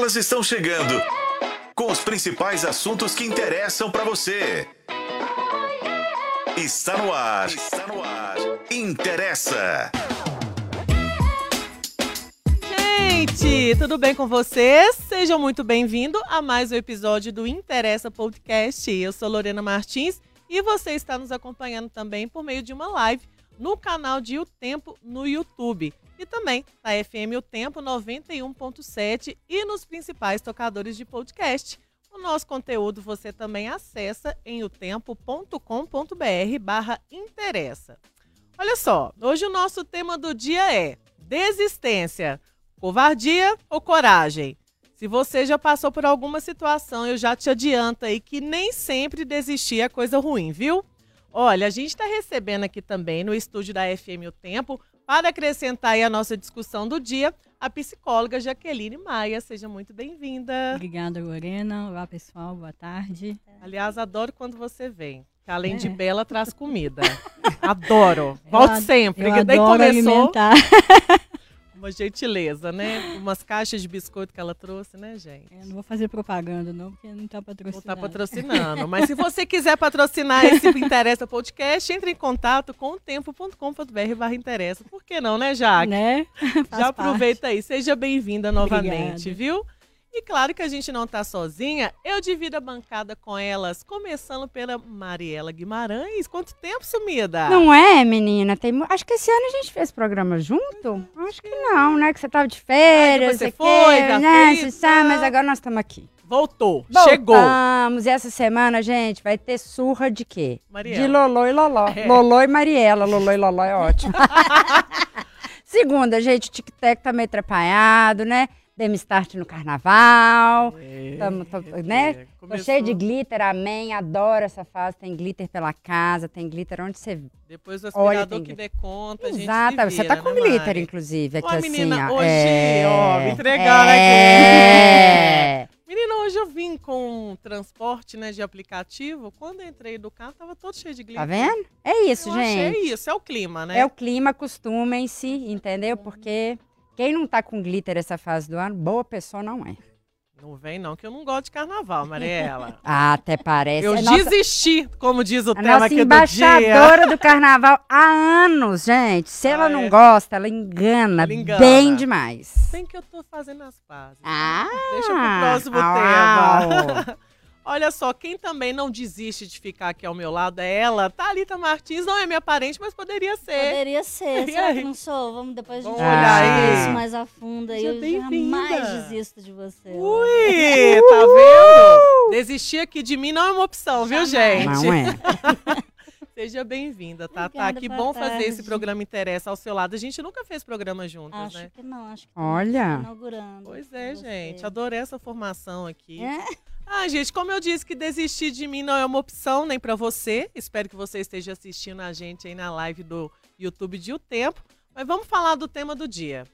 Elas estão chegando com os principais assuntos que interessam para você. Está no ar. Está no ar. Interessa. Gente, tudo bem com vocês? Sejam muito bem-vindos a mais um episódio do Interessa Podcast. Eu sou Lorena Martins e você está nos acompanhando também por meio de uma live no canal de O Tempo no YouTube e também na FM O Tempo 91.7 e nos principais tocadores de podcast. O nosso conteúdo você também acessa em otempo.com.br barra interessa. Olha só, hoje o nosso tema do dia é desistência, covardia ou coragem? Se você já passou por alguma situação, eu já te adianto aí que nem sempre desistir é coisa ruim, viu? Olha, a gente está recebendo aqui também no estúdio da FM O Tempo, para acrescentar aí a nossa discussão do dia, a psicóloga Jaqueline Maia. Seja muito bem-vinda. Obrigada, Lorena. Olá, pessoal. Boa tarde. Aliás, adoro quando você vem. Que além é. de bela, traz comida. adoro. Volte eu sempre. Eu daí adoro começou. Alimentar. Uma gentileza, né? Umas caixas de biscoito que ela trouxe, né, gente? Eu não vou fazer propaganda, não, porque não está patrocinando. Não está patrocinando. Mas se você quiser patrocinar esse Interessa Podcast, entre em contato com o tempo.com.br barra interessa. Por que não, né, Jaque? Né? Já aproveita parte. aí. Seja bem-vinda novamente, Obrigada. viu? E claro que a gente não está sozinha, eu divido a bancada com elas, começando pela Mariela Guimarães. Quanto tempo, sumida? Não é, menina? Tem, acho que esse ano a gente fez programa junto? Acho que não, né? Que você tava de férias. Ah, você foi, que, né? Fez, tá. Mas agora nós estamos aqui. Voltou, Voltamos. chegou. Vamos, e essa semana, gente, vai ter surra de quê? Mariela. De Lolô e Loló. É. Lolô e Mariela. Lolô e Loló é ótimo. Segunda, gente, o tic-tac tá meio atrapalhado, né? Demos start no carnaval. É, tamo, tô, né? É, tô cheio de glitter, amém. Adoro essa fase. Tem glitter pela casa, tem glitter onde você. Depois o aspirador Olha, que dê conta. Exato, você tá com né, glitter, Mari? inclusive, aqui Ó, assim. menina, ó. hoje, é, ó, me entregaram é, aqui. Menina, hoje eu vim com transporte né, de aplicativo. Quando entrei do carro, tava todo cheio de glitter. Tá vendo? É isso, eu gente. É isso, é o clima, né? É o clima, acostumem-se, entendeu? Porque quem não tá com glitter essa fase do ano, boa pessoa não é. Não vem não, que eu não gosto de carnaval, Mariela. ah, até parece. Eu é desisti, nossa... como diz o a tema aqui do dia. embaixadora do carnaval há anos, gente. Se ela ah, não é. gosta, ela engana, ela engana, bem demais. Bem que eu tô fazendo as pazes. Ah, Deixa pro próximo tema. Olha só, quem também não desiste de ficar aqui ao meu lado é ela, Thalita Martins, não é minha parente, mas poderia ser. Poderia ser, E será aí? que não sou? Vamos depois Vamos a olhar isso mais a fundo aí. Seja Eu jamais desisto de você. Ui, tá vendo? Desistir aqui de mim não é uma opção, viu, gente? não é. Seja bem-vinda, tá? Tá, que boa bom fazer tarde. esse programa Interessa ao seu lado. A gente nunca fez programa juntas, Acho né? que não, acho que Olha. inaugurando. Pois é, gente. Adorei essa formação aqui. É? Ah, gente, como eu disse que desistir de mim não é uma opção nem pra você. Espero que você esteja assistindo a gente aí na live do YouTube de O Tempo. Mas vamos falar do tema do dia.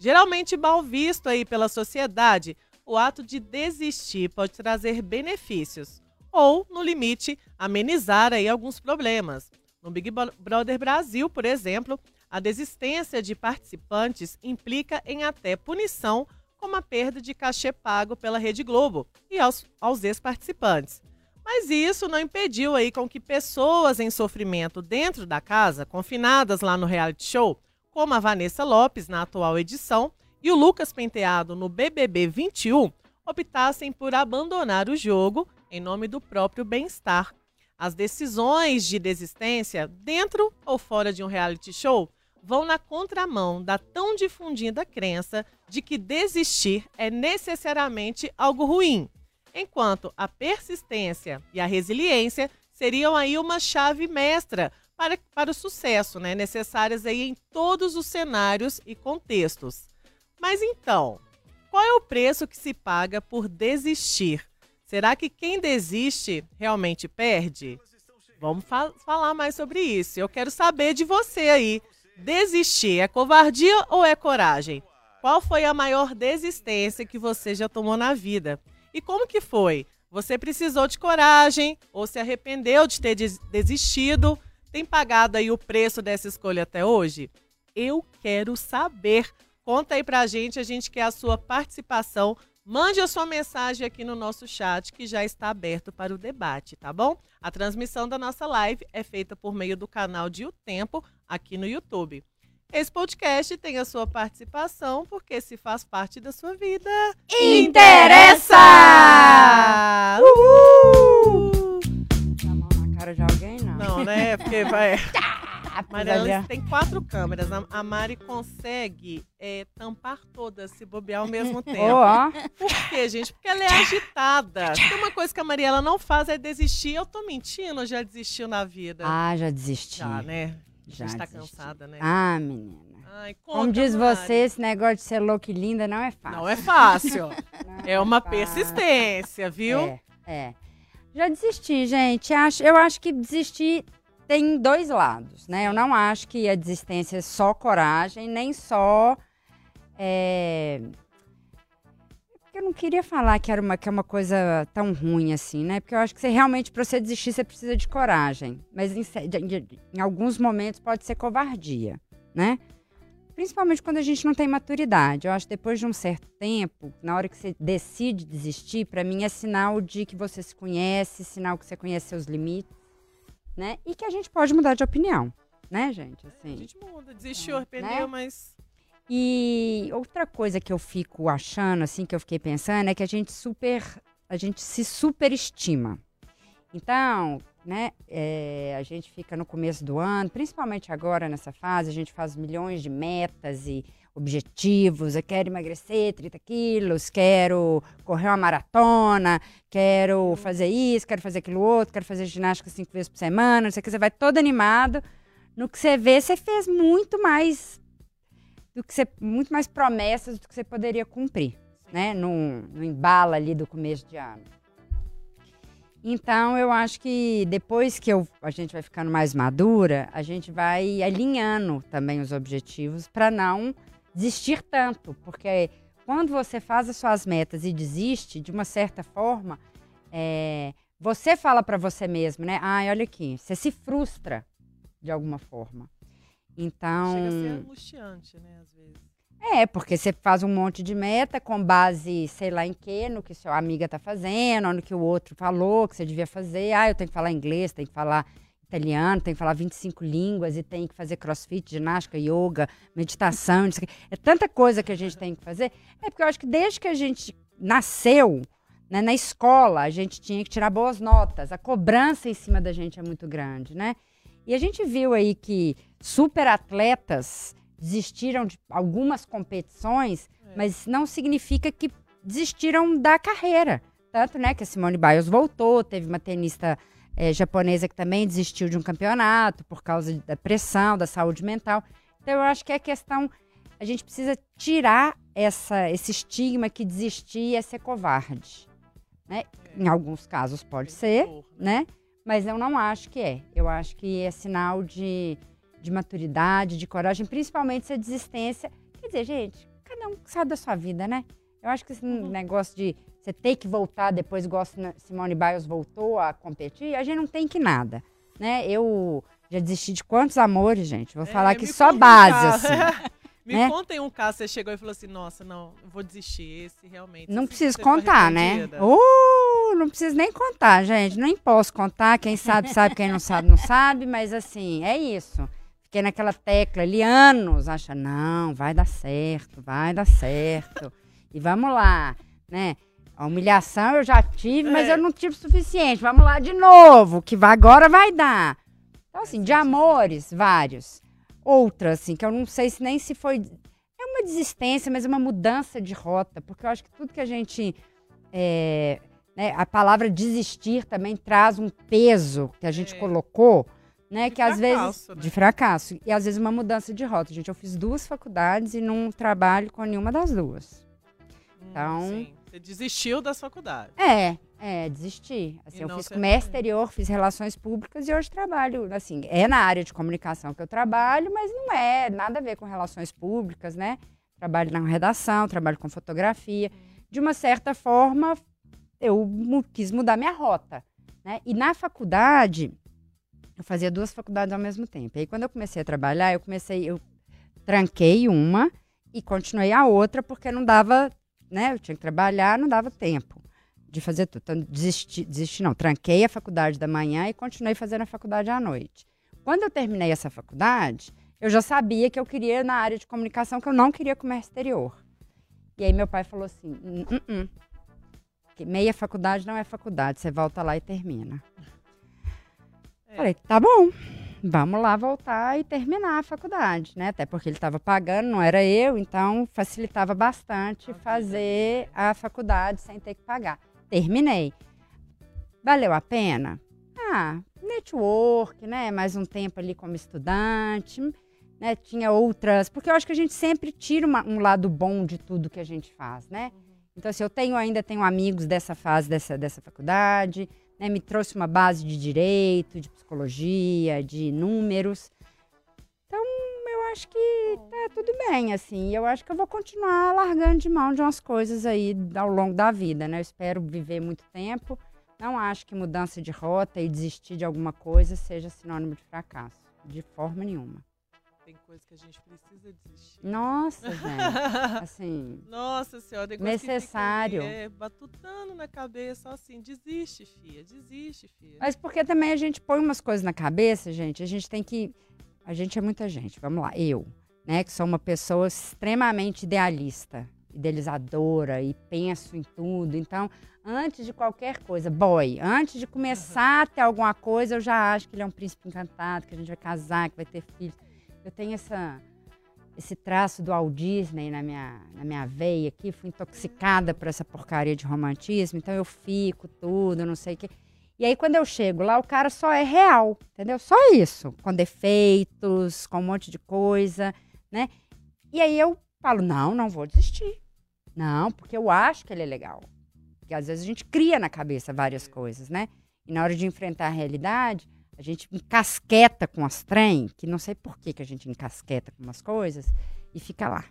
Geralmente mal visto aí pela sociedade, o ato de desistir pode trazer benefícios ou, no limite, amenizar aí alguns problemas. No Big Bro- Brother Brasil, por exemplo, a desistência de participantes implica em até punição, como a perda de cachê pago pela Rede Globo e aos, aos ex-participantes. Mas isso não impediu aí com que pessoas em sofrimento dentro da casa, confinadas lá no reality show, como a Vanessa Lopes na atual edição e o Lucas Penteado no BBB 21, optassem por abandonar o jogo em nome do próprio bem-estar. As decisões de desistência, dentro ou fora de um reality show, vão na contramão da tão difundida crença de que desistir é necessariamente algo ruim, enquanto a persistência e a resiliência seriam aí uma chave mestra para, para o sucesso, né? necessárias aí em todos os cenários e contextos. Mas então, qual é o preço que se paga por desistir? Será que quem desiste realmente perde? Vamos fa- falar mais sobre isso. Eu quero saber de você aí. Desistir é covardia ou é coragem? Qual foi a maior desistência que você já tomou na vida? E como que foi? Você precisou de coragem ou se arrependeu de ter des- desistido? Tem pagado aí o preço dessa escolha até hoje? Eu quero saber. Conta aí pra gente, a gente quer a sua participação. Mande a sua mensagem aqui no nosso chat, que já está aberto para o debate, tá bom? A transmissão da nossa live é feita por meio do canal de O Tempo aqui no YouTube. Esse podcast tem a sua participação, porque se faz parte da sua vida. Interessa! Uhul! Dá a mão na cara de alguém, não. Não, né? Porque vai. Mariela olha. tem quatro câmeras. A- Mari consegue é, tampar todas, se bobear ao mesmo tempo. ó. Por quê, gente? Porque ela é agitada. Tem uma coisa que a Mariela não faz é desistir. Eu tô mentindo, já desistiu na vida? Ah, já desisti. já, né? Já a gente tá desisti. cansada, né? Ah, menina. Ai, Como conta, diz Mari. você, esse negócio de ser louca e linda não é fácil. Não é fácil. Não É uma fácil. persistência, viu? É, é. Já desisti, gente. Eu acho que desistir tem dois lados, né? Eu não acho que a desistência é só coragem, nem só. É... Eu não queria falar que, era uma, que é uma coisa tão ruim assim, né? Porque eu acho que você realmente, para você desistir, você precisa de coragem. Mas em, em alguns momentos pode ser covardia, né? Principalmente quando a gente não tem maturidade. Eu acho que depois de um certo tempo, na hora que você decide desistir, para mim é sinal de que você se conhece, sinal que você conhece seus limites, né? E que a gente pode mudar de opinião, né, gente? A Assim. gente muda, desistiu, Né? arrependeu, mas. E outra coisa que eu fico achando, assim, que eu fiquei pensando, é que a gente super. A gente se superestima. Então, né, é, a gente fica no começo do ano, principalmente agora nessa fase, a gente faz milhões de metas e objetivos. Eu quero emagrecer 30 quilos, quero correr uma maratona, quero fazer isso, quero fazer aquilo outro, quero fazer ginástica cinco vezes por semana, não sei o que. Você vai todo animado. No que você vê, você fez muito mais do que você, muito mais promessas do que você poderia cumprir, né? No, no embalo ali do começo de ano. Então, eu acho que depois que eu- a gente vai ficando mais madura, a gente vai alinhando também os objetivos para não desistir tanto, porque quando você faz as suas metas e desiste, de uma certa forma, é, você fala para você mesmo, né? Ai, olha aqui, você se frustra de alguma forma. Então, Chega a ser angustiante, né, às vezes. É, porque você faz um monte de meta com base, sei lá em quê, no que sua amiga tá fazendo, no que o outro falou que você devia fazer. Ah, eu tenho que falar inglês, tenho que falar italiano, tenho que falar 25 línguas e tenho que fazer crossfit, ginástica, yoga, meditação. É tanta coisa que a gente tem que fazer. É porque eu acho que desde que a gente nasceu, né, na escola, a gente tinha que tirar boas notas. A cobrança em cima da gente é muito grande, né? E a gente viu aí que super atletas desistiram de algumas competições, É. mas não significa que desistiram da carreira. Tanto, né, que a Simone Biles voltou, teve uma tenista eh, japonesa que também desistiu de um campeonato por causa da pressão, da saúde mental. Então, eu acho que é questão. A gente precisa tirar essa, esse estigma que desistir é ser covarde. Né? Em alguns casos pode ser, dor, né? Mas eu não acho que é. Eu acho que é sinal de, de maturidade, de coragem, principalmente se a desistência. Quer dizer, gente, cada um sabe da sua vida, né? Eu acho que esse Uhum. negócio de você ter que voltar depois, igual Sina- Simone Biles voltou a competir, a gente não tem que nada, né? Eu já desisti de quantos amores, gente? Vou É, falar aqui me só um base, caso. assim. Me né? contem um caso, você chegou e falou assim, nossa, não, vou desistir, esse realmente. Não preciso contar, né? Uh, não preciso nem contar, gente. Nem posso contar. Quem sabe, sabe. Quem não sabe, não sabe. Mas assim, é isso. Fiquei naquela tecla ali anos, acha, não, vai dar certo, vai dar certo. E vamos lá, né? A humilhação eu já tive, mas É. eu não tive o suficiente. Vamos lá de novo, que vai, agora vai dar. Então, assim, de amores, vários. Outra, assim, que eu não sei se nem se foi. É uma desistência, mas é uma mudança de rota, porque eu acho que tudo que a gente. é, né, a palavra desistir também traz um peso que a gente É. colocou, né? De que às vezes. né? De fracasso. E às vezes uma mudança de rota. Gente, eu fiz duas faculdades e não trabalho com nenhuma das duas. Hum, Então- sim. Você desistiu das faculdades. É, é, desisti. Assim, eu fiz comércio exterior, fiz relações públicas e hoje trabalho, assim, é na área de comunicação que eu trabalho, mas não é nada a ver com relações públicas, né? Trabalho na redação, trabalho com fotografia. De uma certa forma, eu quis mudar minha rota, né? E na faculdade, eu fazia duas faculdades ao mesmo tempo. Aí, quando eu comecei a trabalhar, eu comecei, eu tranquei uma e continuei a outra porque não dava né, eu tinha que trabalhar, não dava tempo de fazer tudo. Então, desisti, desisti não, tranquei a faculdade da manhã e continuei fazendo a faculdade à noite. Quando eu terminei essa faculdade, eu já sabia que eu queria na área de comunicação, que eu não queria comércio exterior. E aí meu pai falou assim, "Hum, hum, hum. Meia faculdade não é faculdade, você volta lá e termina. Falei, tá bom, vamos lá voltar e terminar a faculdade, né? Até porque ele estava pagando, não era eu, então facilitava bastante fazer a faculdade sem ter que pagar. Terminei. Valeu a pena? Ah, network, né? Mais um tempo ali como estudante, né? Tinha outras. Porque eu acho que a gente sempre tira uma- um lado bom de tudo que a gente faz, né? Então, assim, eu tenho ainda tenho amigos dessa fase dessa, dessa faculdade, né? Me trouxe uma base de direito, de psicologia, de números. Então, eu acho que tá tudo bem, assim. Eu acho que eu vou continuar largando de mão de umas coisas aí ao longo da vida, né? Eu espero viver muito tempo. Não acho que mudança de rota e desistir de alguma coisa seja sinônimo de fracasso. De forma nenhuma. Tem coisa que a gente precisa desistir. Nossa, gente. Assim. Nossa senhora, tem coisa Necessário. Que fica é, batutando na cabeça, assim, desiste, filha, desiste, filha. Mas porque também a gente põe umas coisas na cabeça, gente. A gente tem que. A gente é muita gente. Vamos lá. Eu, né, que sou uma pessoa extremamente idealista, idealizadora e penso em tudo. Então, antes de qualquer coisa, boy, antes de começar a ter alguma coisa, eu já acho que ele é um príncipe encantado, que a gente vai casar, que vai ter filhos. Eu tenho essa. Esse traço do Walt Disney na minha, na minha veia aqui, fui intoxicada por essa porcaria de romantismo, então eu fico tudo, não sei o quê. E aí, quando eu chego lá, o cara só é real, entendeu? Só isso. Com defeitos, com um monte de coisa, né? E aí eu falo, não, não vou desistir. Não, porque eu acho que ele é legal. Porque às vezes a gente cria na cabeça várias coisas, né? E na hora de enfrentar a realidade, a gente encasqueta com as trem, que não sei por que, que a gente encasqueta com umas coisas, e fica lá.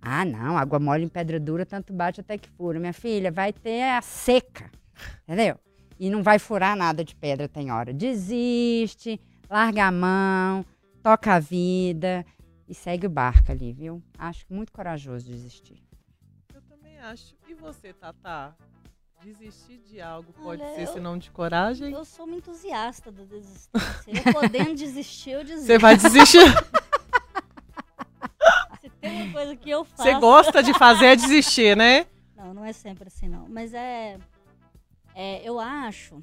Ah, não, água mole em pedra dura, tanto bate até que fura. Minha filha, vai ter a seca, entendeu? E não vai furar nada de pedra, tem hora. Desiste, larga a mão, toca a vida e segue o barco ali, viu? Acho muito corajoso desistir. Eu também acho. E você, Tatá? Desistir de algo pode Olha, ser eu- sinônimo de coragem? Eu sou uma entusiasta da desistência. Eu podendo desistir, eu desisto. Você vai desistir? Se tem uma coisa que eu faço... Você gosta de fazer é desistir, né? Não, não é sempre assim, não. Mas é. é, eu acho.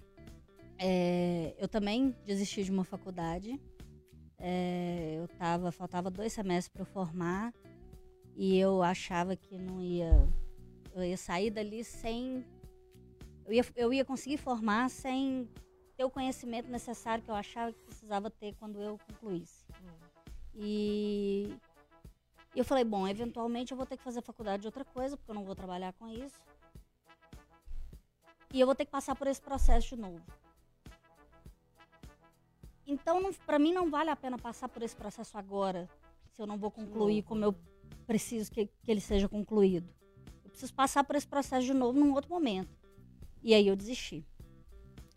é, eu também desisti de uma faculdade. É, eu tava, faltava dois semestres para eu formar. E eu achava que não ia. Eu ia sair dali sem. Eu ia, eu ia conseguir formar sem ter o conhecimento necessário que eu achava que precisava ter quando eu concluísse. E e eu falei, bom, eventualmente eu vou ter que fazer faculdade de outra coisa, porque eu não vou trabalhar com isso. E eu vou ter que passar por esse processo de novo. Então, para mim, não vale a pena passar por esse processo agora, se eu não vou concluir como eu preciso que, que ele seja concluído. Eu preciso passar por esse processo de novo num outro momento. E aí eu desisti.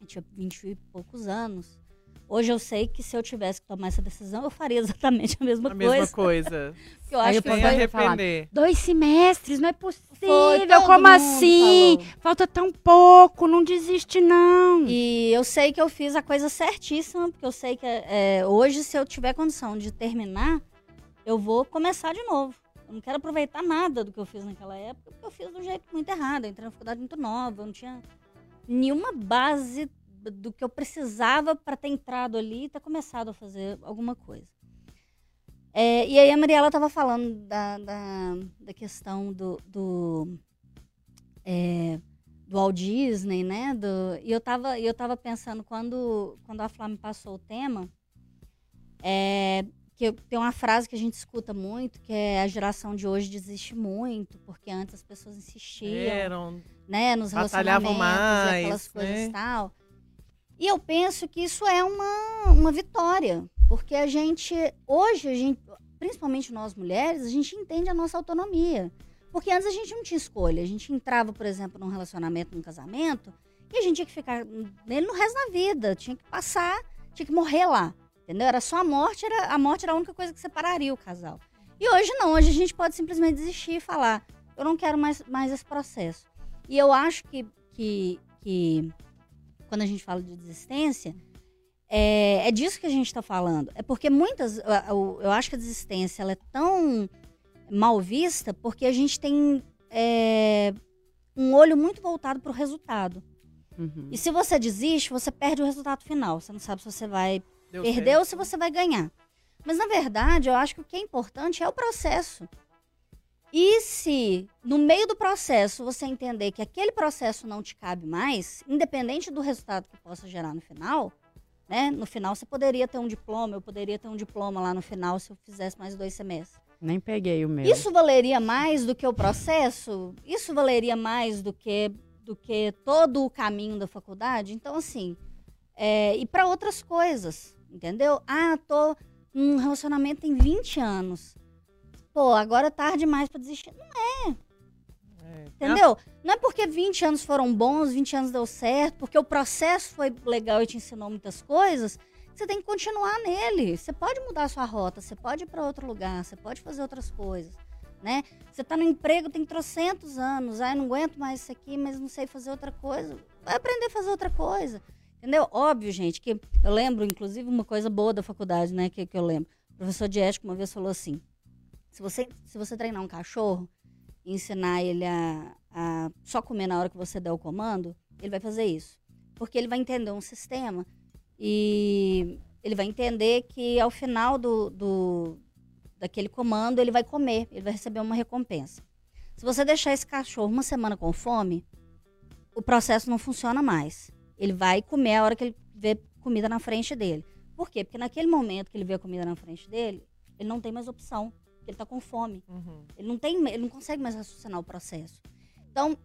Eu tinha 20 e poucos anos. Hoje eu sei que se eu tivesse que tomar essa decisão, eu faria exatamente a mesma A coisa. mesma coisa. Eu Aí acho eu que posso foi, arrepender. Dois semestres, não é Foi, possível. todo Como assim? falou. Falta tão pouco, não desiste, não. E eu sei que eu fiz a coisa certíssima, porque eu sei que é, hoje, se eu tiver condição de terminar, eu vou começar de novo. Eu não quero aproveitar nada do que eu fiz naquela época, porque eu fiz do jeito muito errado. Eu entrei na faculdade muito nova, eu não tinha nenhuma base do que eu precisava para ter entrado ali e ter começado a fazer alguma coisa. É, e aí a Mariela estava falando da, da, da questão do, do, é, do Walt Disney, né? Do, e eu tava, eu tava pensando, quando, quando a Flá me passou o tema, é, que tem uma frase que a gente escuta muito, que é a geração de hoje desiste muito, porque antes as pessoas insistiam Eram. né, nos relacionamentos, e mais, aquelas coisas né? e tal. E eu penso que isso é uma, uma vitória, porque a gente, hoje, a gente, principalmente nós mulheres, a gente entende a nossa autonomia. Porque antes a gente não tinha escolha. A gente entrava, por exemplo, num relacionamento, num casamento, e a gente tinha que ficar nele no resto da vida. Tinha que passar, tinha que morrer lá. Entendeu? Era só a morte, era, a morte era a única coisa que separaria o casal. E hoje não, hoje a gente pode simplesmente desistir e falar: eu não quero mais, mais esse processo. E eu acho que, que, que quando a gente fala de desistência, é, é disso que a gente está falando. É porque muitas. Eu, eu, acho que a desistência ela é tão mal vista porque a gente tem é, um olho muito voltado para o resultado. Uhum. E se você desiste, você perde o resultado final. Você não sabe se você vai Deu ou se você vai ganhar. Mas na verdade, eu acho que o que é importante é o processo. E se no meio do processo você entender que aquele processo não te cabe mais, independente do resultado que possa gerar no final, né? No final você poderia ter um diploma, eu poderia ter um diploma lá no final se eu fizesse mais dois semestres. Nem peguei o meu. Isso valeria mais do que o processo? Isso valeria mais do que do que todo o caminho da faculdade? Então assim, é, e para outras coisas, entendeu? Ah, tô num relacionamento tem 20 anos pô, agora é tarde demais pra desistir. Não é. é. Entendeu? Não é porque 20 anos foram bons, 20 anos deu certo, porque o processo foi legal e te ensinou muitas coisas, você tem que continuar nele. Você pode mudar a sua rota, você pode ir para outro lugar, você pode fazer outras coisas, né? Você tá no emprego tem trocentos anos, aí ah, não aguento mais isso aqui, mas não sei fazer outra coisa. Vai aprender a fazer outra coisa. Entendeu? Óbvio, gente, que eu lembro, inclusive, uma coisa boa da faculdade, né, que, que eu lembro. O professor de ética uma vez falou assim: se você, se você treinar um cachorro e ensinar ele a, a só comer na hora que você der o comando, ele vai fazer isso. Porque ele vai entender um sistema e ele vai entender que ao final do, do, daquele comando ele vai comer, ele vai receber uma recompensa. Se você deixar esse cachorro uma semana com fome, o processo não funciona mais. Ele vai comer a hora que ele vê comida na frente dele. Por quê? Porque naquele momento que ele vê a comida na frente dele, ele não tem mais opção ele está com fome. Uhum. Ele não tem, ele não consegue mais raciocinar o processo. Então,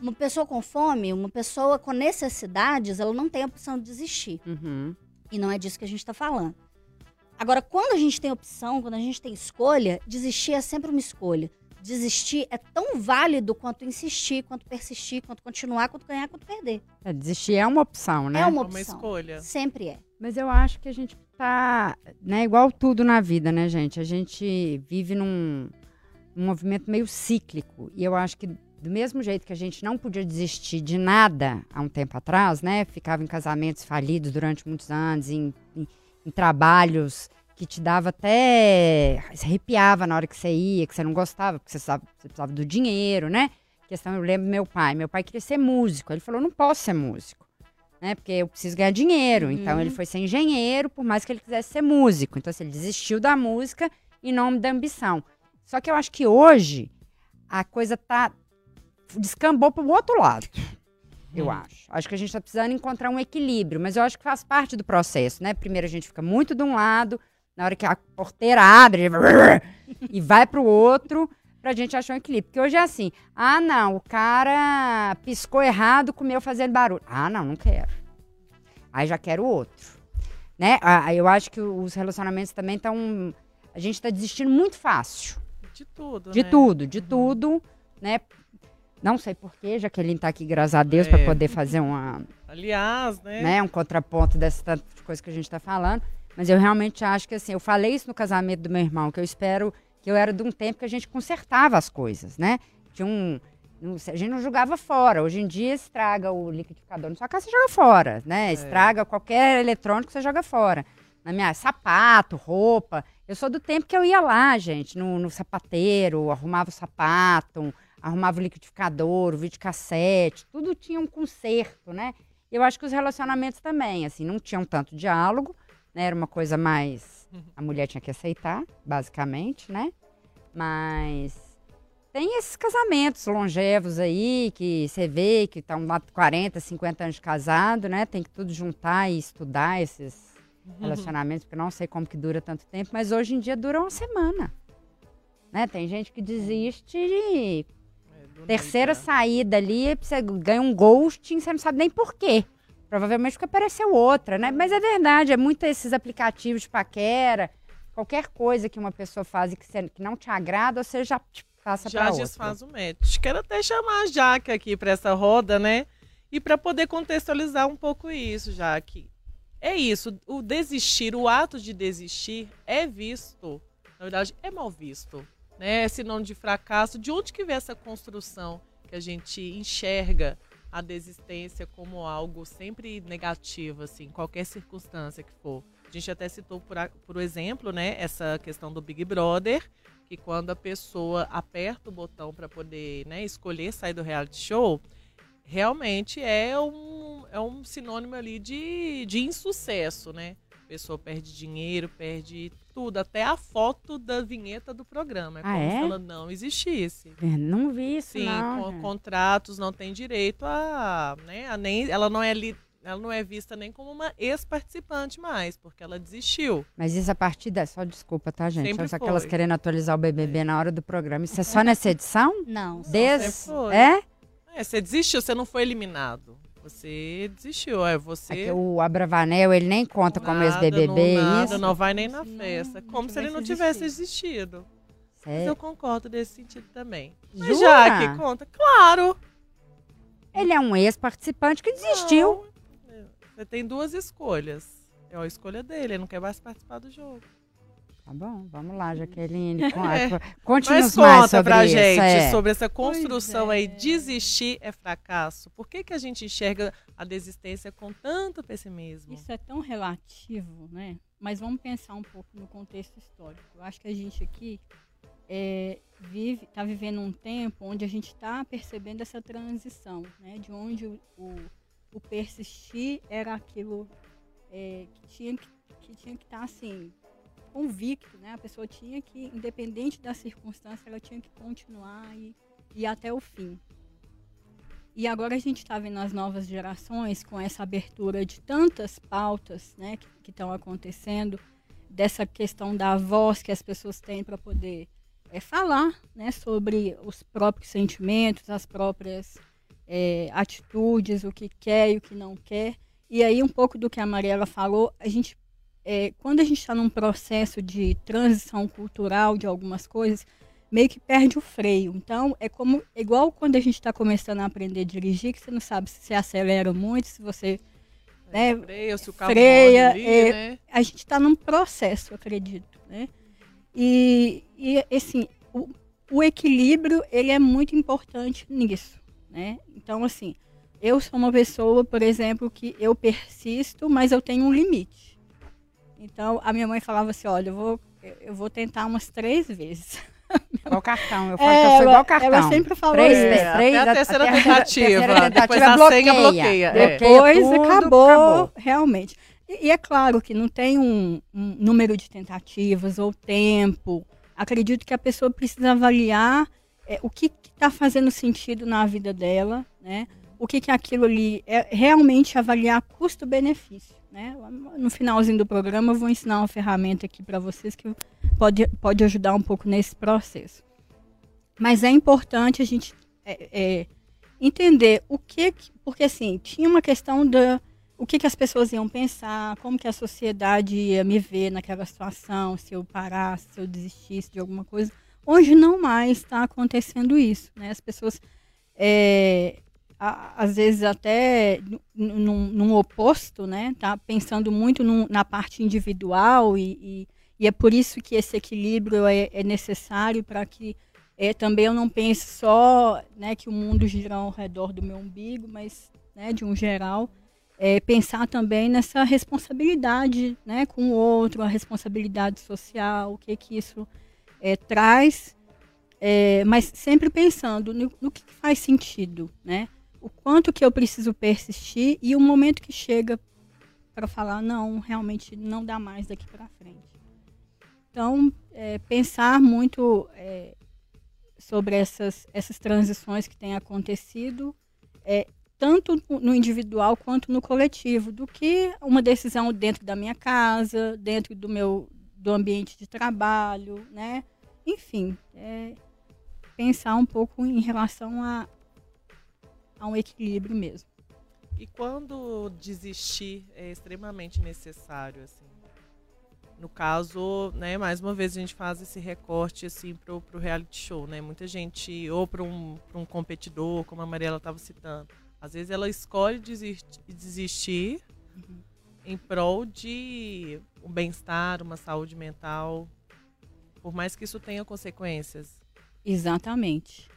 uma pessoa com fome, uma pessoa com necessidades, ela não tem a opção de desistir. Uhum. E não é disso que a gente está falando. Agora, quando a gente tem opção, quando a gente tem escolha, desistir é sempre uma escolha. Desistir é tão válido quanto insistir, quanto persistir, quanto continuar, quanto ganhar, quanto perder. É, desistir é uma opção, né? É uma opção. É uma escolha. Sempre é. Mas eu acho que a gente tá, né, igual tudo na vida, né, gente? A gente vive num, num movimento meio cíclico. E eu acho que do mesmo jeito que a gente não podia desistir de nada há um tempo atrás, né? Ficava em casamentos falidos durante muitos anos, em, em, em trabalhos que te dava até. Se arrepiava na hora que você ia, que você não gostava, porque você, sabe, você precisava do dinheiro, né? Questão, eu lembro meu pai. Meu pai queria ser músico. Ele falou: não posso ser músico né? Porque eu preciso ganhar dinheiro. Uhum. Então ele foi ser engenheiro, por mais que ele quisesse ser músico. Então assim, ele desistiu da música em nome da ambição. Só que eu acho que hoje a coisa tá descambou para o outro lado. Eu uhum. acho. Acho que a gente está precisando encontrar um equilíbrio, mas eu acho que faz parte do processo, né? Primeiro a gente fica muito de um lado, na hora que a porteira abre e vai para o outro, para a gente achar um equilíbrio. Porque hoje é assim: ah, não, o cara piscou errado, comeu fazendo barulho. Ah, não, não quero. Aí já quero outro. Né? Ah, eu acho que os relacionamentos também estão. A gente está desistindo muito fácil. De tudo. De né? tudo, de uhum. tudo, né? Não sei porquê, Jaqueline está aqui, graças a Deus, é. para poder fazer uma. Aliás, né? né? Um contraponto dessa coisa que a gente está falando. Mas eu realmente acho que assim, eu falei isso no casamento do meu irmão, que eu espero que eu era de um tempo que a gente consertava as coisas, né? Tinha um, a gente não jogava fora. Hoje em dia estraga o liquidificador na sua casa, você joga fora, né? É. Estraga qualquer eletrônico, você joga fora. Na minha sapato, roupa. Eu sou do tempo que eu ia lá, gente, no, no sapateiro, arrumava o sapato, arrumava o liquidificador, o videocassete, tudo tinha um conserto, né? Eu acho que os relacionamentos também, assim, não tinham tanto diálogo, né? Era uma coisa mais a mulher tinha que aceitar, basicamente, né? Mas tem esses casamentos longevos aí, que você vê que estão lá 40, 50 anos de casado, né? Tem que tudo juntar e estudar esses uhum. relacionamentos, porque eu não sei como que dura tanto tempo, mas hoje em dia dura uma semana. Né? Tem gente que desiste de é, terceira né? saída ali, você ganha um ghosting, você não sabe nem por quê. Provavelmente porque apareceu outra, né? Mas é verdade, é muito esses aplicativos de paquera, qualquer coisa que uma pessoa faz e que, você, que não te agrada, você já te passa para outra. Já desfaz o match. Quero até chamar a Jaque aqui para essa roda, né? E para poder contextualizar um pouco isso, Jaque. É isso, o desistir, o ato de desistir é visto, na verdade, é mal visto. né, é sinônimo de fracasso. De onde que vem essa construção que a gente enxerga a desistência como algo sempre negativo, assim, qualquer circunstância que for? A gente até citou, por, por exemplo, né, essa questão do Big Brother, que quando a pessoa aperta o botão para poder né, escolher sair do reality show, realmente é um, é um sinônimo ali de, de insucesso, né? A pessoa perde dinheiro, perde tudo, até a foto da vinheta do programa. É ah, como é? se ela não existisse. É, não vi isso, Sim, não. Com, contratos não tem direito a, né, a nem, ela não é li, ela não é vista nem como uma ex-participante mais, porque ela desistiu. Mas isso a partir da. Só desculpa, tá, gente? Sempre Só aquelas querendo atualizar o BBB na hora do programa. Isso é só nessa edição? Não. Foi. É? É, você desistiu, você não foi eliminado. Você desistiu, é você. Aqui, o Abravanel, ele nem conta como Nada, ex-BBB, não, nada, isso? não vai nem na não- festa. não Como se ele não tivesse existido. Mas É. eu concordo nesse sentido também. Mas Jura? já que conta, claro. Ele é um ex-participante que desistiu. Não. Você tem duas escolhas. É a escolha dele, ele não quer mais participar do jogo. Tá bom, vamos lá, Jaqueline. É. Conte-nos Mas mais conta sobre pra isso. gente é. sobre essa construção aí. é. Desistir é fracasso. Por que, que a gente enxerga a desistência com tanto pessimismo? Isso é tão relativo, né? Mas vamos pensar um pouco no contexto histórico. Eu acho que a gente aqui é, vive, está vivendo um tempo onde a gente está percebendo essa transição, né? De onde o, o, o persistir era aquilo é, que tinha que que tinha que estar assim convicto, né? A pessoa tinha que, independente da circunstância, ela tinha que continuar e ir até o fim. E agora a gente está vendo as novas gerações com essa abertura de tantas pautas né, que estão acontecendo, dessa questão da voz que as pessoas têm para poder é, falar né, sobre os próprios sentimentos, as próprias é, atitudes, o que quer e o que não quer. E aí, um pouco do que a Mariela falou, a gente, é, quando a gente está num processo de transição cultural de algumas coisas, meio que perde o freio. Então, é como é igual quando a gente está começando a aprender a dirigir, que você não sabe se você acelera muito, se você. Né, Freia, se o carro freia, ali, é, né? a gente está num processo, eu acredito, né? E, e assim, o, o equilíbrio, ele é muito importante nisso, né? Então, assim, eu sou uma pessoa, por exemplo, que eu persisto, mas eu tenho um limite. Então, a minha mãe falava assim, olha, eu vou, eu vou tentar umas três vezes. Igual cartão. Eu falo É, que eu sou ela- igual cartão. ela sempre falou Três, isso. três, É, três, até a terceira terceira- tentativa, terceira depois a senha bloqueia, é. Depois tudo, acabou, acabou. realmente. E, e é claro que não tem um, um número de tentativas ou tempo. Acredito que a pessoa precisa avaliar é, o que está fazendo sentido na vida dela, né? O que, que aquilo ali é realmente avaliar custo-benefício, né? No finalzinho do programa eu vou ensinar uma ferramenta aqui para vocês que pode, pode ajudar um pouco nesse processo. Mas é importante a gente é, é, entender o que, que- porque assim, tinha uma questão da o que, que as pessoas iam pensar, como que a sociedade ia me ver naquela situação, se eu parasse, se eu desistisse de alguma coisa. Hoje não mais está acontecendo isso, né? As pessoas, é, às vezes até nu- num, num oposto, né? Tá pensando muito num- na parte individual e, e, e é por isso que esse equilíbrio é, é necessário para que é, também eu não pense só né, que o mundo gira ao redor do meu umbigo, mas né, de um geral, é, pensar também nessa responsabilidade né, com o outro, a responsabilidade social, o que que isso é, traz, é, mas sempre pensando no, no que faz sentido, né? O quanto que eu preciso persistir e o momento que chega para falar não, realmente não dá mais daqui para frente. Então, é, pensar muito é, sobre essas, essas transições que têm acontecido, é, tanto no- individual quanto no coletivo, do que uma decisão dentro da minha casa, dentro do meu do ambiente de trabalho, né? Enfim, é, pensar um pouco em relação a, a um equilíbrio mesmo. E quando desistir é extremamente necessário, assim? No caso, né, mais uma vez a gente faz esse recorte assim pro, pro reality show, né? Muita gente, ou para um, pra um competidor, como a Mariela estava citando, às vezes ela escolhe desistir, desistir em prol de um bem-estar, uma saúde mental. por mais que isso tenha consequências. Exatamente.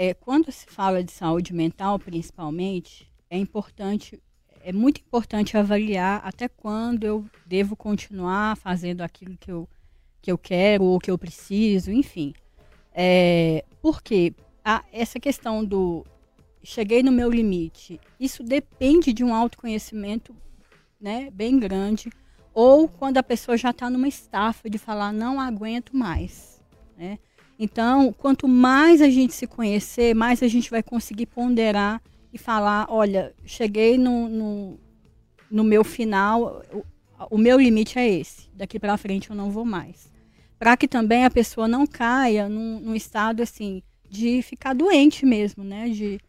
É, quando se fala de saúde mental, principalmente, é importante, é muito importante avaliar até quando eu devo continuar fazendo aquilo que eu, que eu quero ou que eu preciso, enfim. É, por quê? A, essa questão do cheguei no meu limite, isso depende de um autoconhecimento né, bem grande, ou quando a pessoa já está numa estafa de falar não aguento mais. Né? Então, quanto mais a gente se conhecer, mais a gente vai conseguir ponderar e falar, olha, cheguei no, no, no meu final, o, o, meu limite é esse, daqui para frente eu não vou mais. Para que também a pessoa não caia num, num, estado assim de ficar doente mesmo, né? De,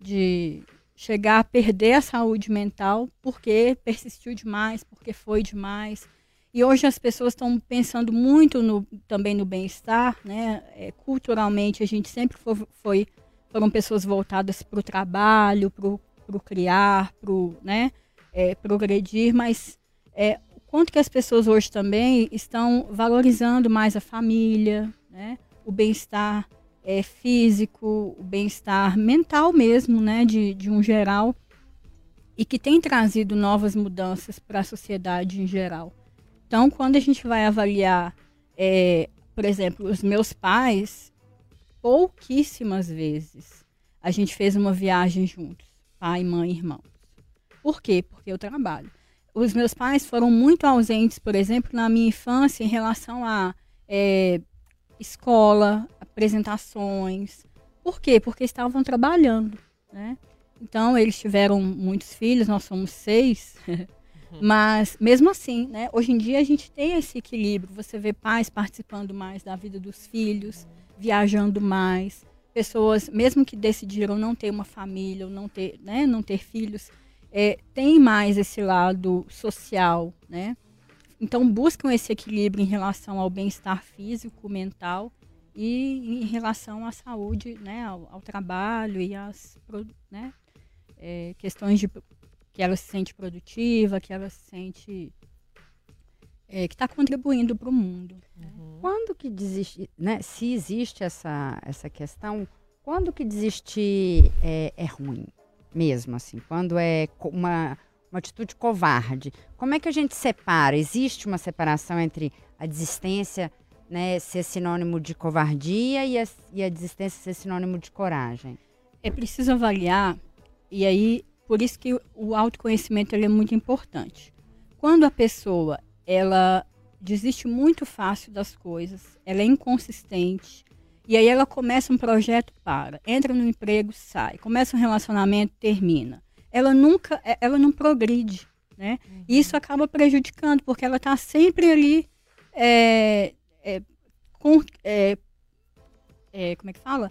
de chegar a perder a saúde mental porque persistiu demais, porque foi demais. E hoje as pessoas estão pensando muito no, também no bem-estar, né? É, culturalmente a gente sempre foi, foi foram pessoas voltadas para o trabalho, para o criar, para né? É, progredir, mas é, quanto que as pessoas hoje também estão valorizando mais a família, né? O bem-estar é, físico, o bem-estar mental mesmo, né, de, de um geral, e que tem trazido novas mudanças para a sociedade em geral. Então, quando a gente vai avaliar, é, por exemplo, os meus pais, pouquíssimas vezes a gente fez uma viagem juntos, pai, mãe, irmãos. Por quê? Porque eu trabalho. Os meus pais foram muito ausentes, por exemplo, na minha infância em relação a é, escola, apresentações. Por quê? Porque estavam trabalhando, né? Então, eles tiveram muitos filhos, nós somos seis. Mas, mesmo assim, né, hoje em dia a gente tem esse equilíbrio. Você vê pais participando mais da vida dos filhos, viajando mais. Pessoas, mesmo que decidiram não ter uma família, ou não ter, né, não ter filhos, é, tem mais esse lado social, né? Então, buscam esse equilíbrio em relação ao bem-estar físico, mental e em relação à saúde, né, ao, ao trabalho e às né, é, questões de que ela se sente produtiva, que ela se sente é, que está contribuindo para o mundo. Né? Quando que desistir, né? Se existe essa essa questão, quando que desistir é, é ruim, mesmo assim? Quando é uma uma atitude covarde? Como é que a gente separa? Existe uma separação entre a desistência né, ser sinônimo de covardia e a, e a desistência ser sinônimo de coragem? É preciso avaliar, e aí, por isso que o autoconhecimento ele é muito importante. Quando a pessoa ela desiste muito fácil das coisas, ela é inconsistente, e aí ela começa um projeto, para, entra no emprego, sai, começa um relacionamento, termina. Ela nunca, é, ela não progride, né? Uhum. E isso acaba prejudicando, porque ela está sempre ali é, é, com, é, é, como é que fala?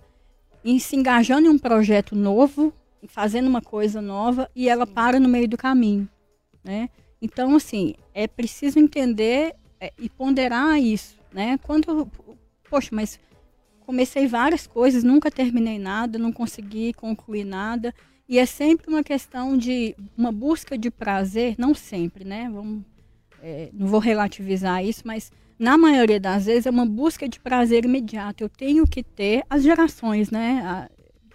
Em se engajando em um projeto novo, fazendo uma coisa nova e ela para no meio do caminho, né? Então, assim, é preciso entender é, e ponderar isso, né? Quando, poxa, mas comecei várias coisas, nunca terminei nada, não consegui concluir nada, e é sempre uma questão de uma busca de prazer, não sempre, né? Vamos, é, não vou relativizar isso, mas na maioria das vezes, é uma busca de prazer imediato. Eu tenho que ter as gerações, né?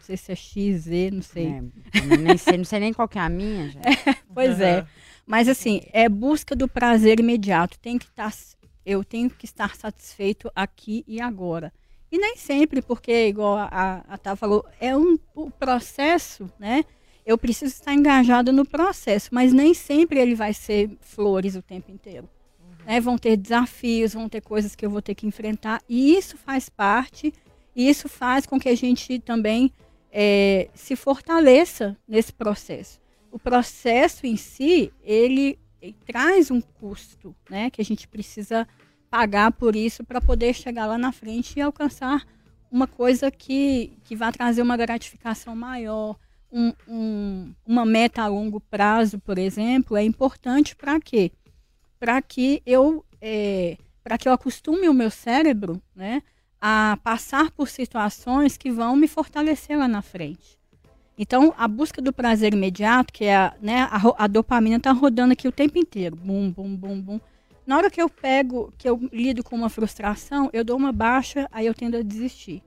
Não sei se é X, Z, não sei. É, nem sei não sei nem qual que é a minha, gente. É, pois uhum. é. Mas assim, é busca do prazer imediato. Tem que estar, tá, eu tenho que estar satisfeito aqui e agora. E nem sempre, porque, igual a, a Tá falou, é um o processo, né? Eu preciso estar engajado no processo, mas nem sempre ele vai ser flores o tempo inteiro. Né? Vão ter desafios, vão ter coisas que eu vou ter que enfrentar. E isso faz parte, e isso faz com que a gente também é, se fortaleça nesse processo. O processo em si, ele, ele traz um custo, né? Que a gente precisa pagar por isso para poder chegar lá na frente e alcançar uma coisa que, que vai trazer uma gratificação maior, um, um, uma meta a longo prazo, por exemplo, é importante para quê? para que eu é, para que eu acostume o meu cérebro né, a passar por situações que vão me fortalecer lá na frente. Então, a busca do prazer imediato, que é a, né, a, a dopamina está rodando aqui o tempo inteiro, bum, bum, bum, bum. Na hora que eu pego, que eu lido com uma frustração, eu dou uma baixa, aí eu tendo a desistir.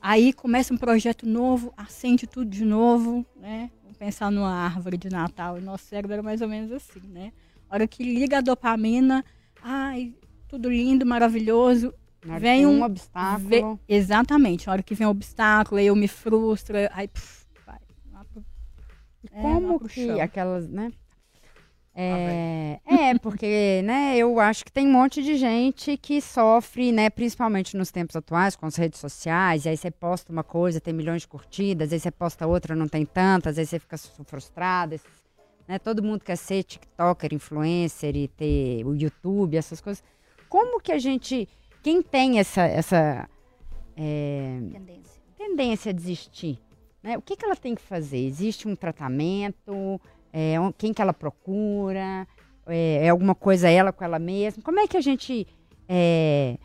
Aí começa um projeto novo, acende tudo de novo, né? Vamos pensar numa árvore de Natal. Nosso cérebro era mais ou menos assim, né? A hora que liga a dopamina, ai, tudo lindo, maravilhoso. Vem um, um obstáculo. Exatamente. A hora que vem um obstáculo, aí eu me frustro, aí puf, vai. É, como que aquelas, né? É, é, porque, né, eu acho que tem um monte de gente que sofre, né, principalmente nos tempos atuais, com as redes sociais, e aí você posta uma coisa, tem milhões de curtidas, aí você posta outra, não tem tantas, aí você fica frustrado, né, todo mundo quer ser tiktoker, influencer e ter o YouTube, essas coisas. Como que a gente, quem tem essa, essa é, tendência. tendência a desistir, né, o que, que ela tem que fazer? Existe um tratamento? É, quem que ela procura? É, é, alguma coisa ela com ela mesma? Como é que a gente é,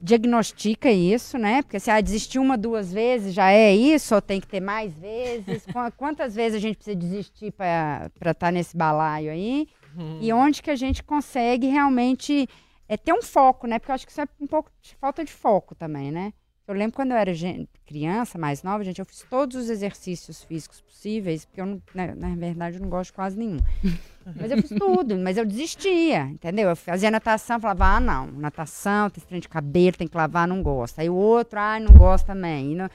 diagnostica isso, né? Porque se ela ah, desistiu uma, duas vezes, já é isso? Ou tem que ter mais vezes? Quantas vezes a gente precisa desistir para estar tá nesse balaio aí? Uhum. E onde que a gente consegue realmente é, ter um foco, né? Porque eu acho que isso é um pouco de falta de foco também, né? Eu lembro quando eu era criança, mais nova, gente, eu fiz todos os exercícios físicos possíveis, porque eu, não, na, né, na verdade, eu não gosto de quase nenhum. mas eu fiz tudo, mas eu desistia, entendeu? Eu fazia natação, falava, ah, não, natação, tem trem de cabelo, tem que lavar, não gosta. Aí o outro, ah, não gosta também. E não,